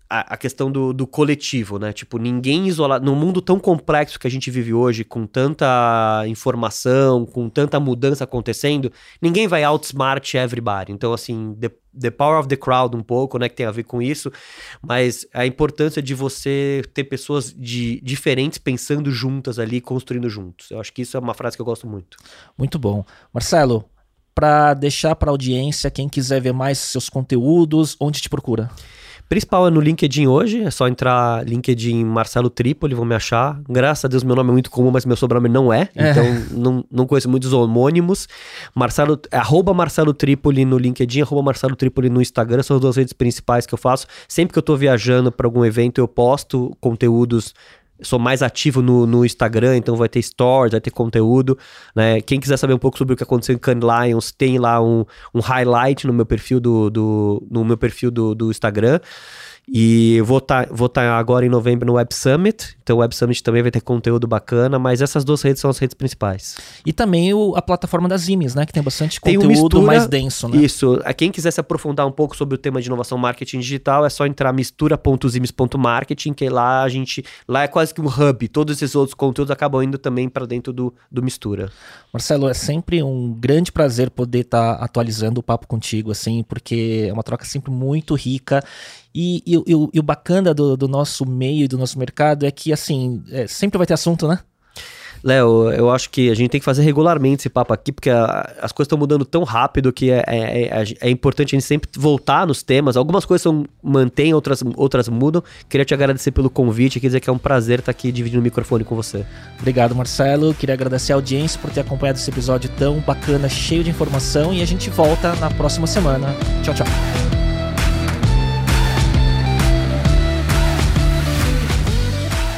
a, questão do, do, coletivo, né? Tipo, ninguém isolado. Num mundo tão complexo que a gente vive hoje, com tanta informação, com tanta mudança acontecendo, ninguém vai outsmart everybody. Então, assim, the, the power of the crowd um pouco, né? Que tem a ver com isso. Mas a importância de você ter pessoas de, diferentes pensando juntas ali, construindo juntos. Eu acho que isso é uma frase que eu gosto muito. Muito bom. Marcelo, para deixar para audiência, quem quiser ver mais seus conteúdos, onde te procura? Principal é no LinkedIn hoje, é só entrar LinkedIn Marcelo Tripoli, vão me achar. Graças a Deus meu nome é muito comum, mas meu sobrenome não é, é. então não, não conheço muitos homônimos. Marcelo, é arroba Marcelo Tripoli no LinkedIn, arroba Marcelo Tripoli no Instagram, são as duas redes principais que eu faço. Sempre que eu tô viajando para algum evento, eu posto conteúdos sou mais ativo no, no, Instagram, então vai ter stories, vai ter conteúdo, né? Quem quiser saber um pouco sobre o que aconteceu em Cannes Lions, tem lá um, um highlight no meu perfil do, do no meu perfil do, do Instagram. E vou estar tá, vou tá agora em novembro no Web Summit. Então o Web Summit também vai ter conteúdo bacana, mas essas duas redes são as redes principais. E também o, a plataforma das IMES, né? Que tem bastante tem conteúdo mistura, mais denso, né? Isso. A quem quiser se aprofundar um pouco sobre o tema de inovação marketing digital, é só entrar mistura.zimes.marketing, que lá a gente. Lá é quase que um hub. Todos esses outros conteúdos acabam indo também para dentro do, do Mistura. Marcelo, é sempre um grande prazer poder estar tá atualizando o papo contigo, assim, porque é uma troca sempre muito rica. E, e, e, e o bacana do, do, nosso meio do nosso mercado é que, assim, é, sempre vai ter assunto, né? Léo, eu acho que a gente tem que fazer regularmente esse papo aqui, porque a, as coisas estão mudando tão rápido que é, é, é, é, importante a gente sempre voltar nos temas. Algumas coisas são, mantêm, outras, outras mudam. Queria te agradecer pelo convite, quer dizer que é um prazer estar aqui dividindo o microfone com você. Obrigado, Marcelo. Queria agradecer a audiência por ter acompanhado esse episódio tão bacana, cheio de informação, e a gente volta na próxima semana. Tchau, tchau.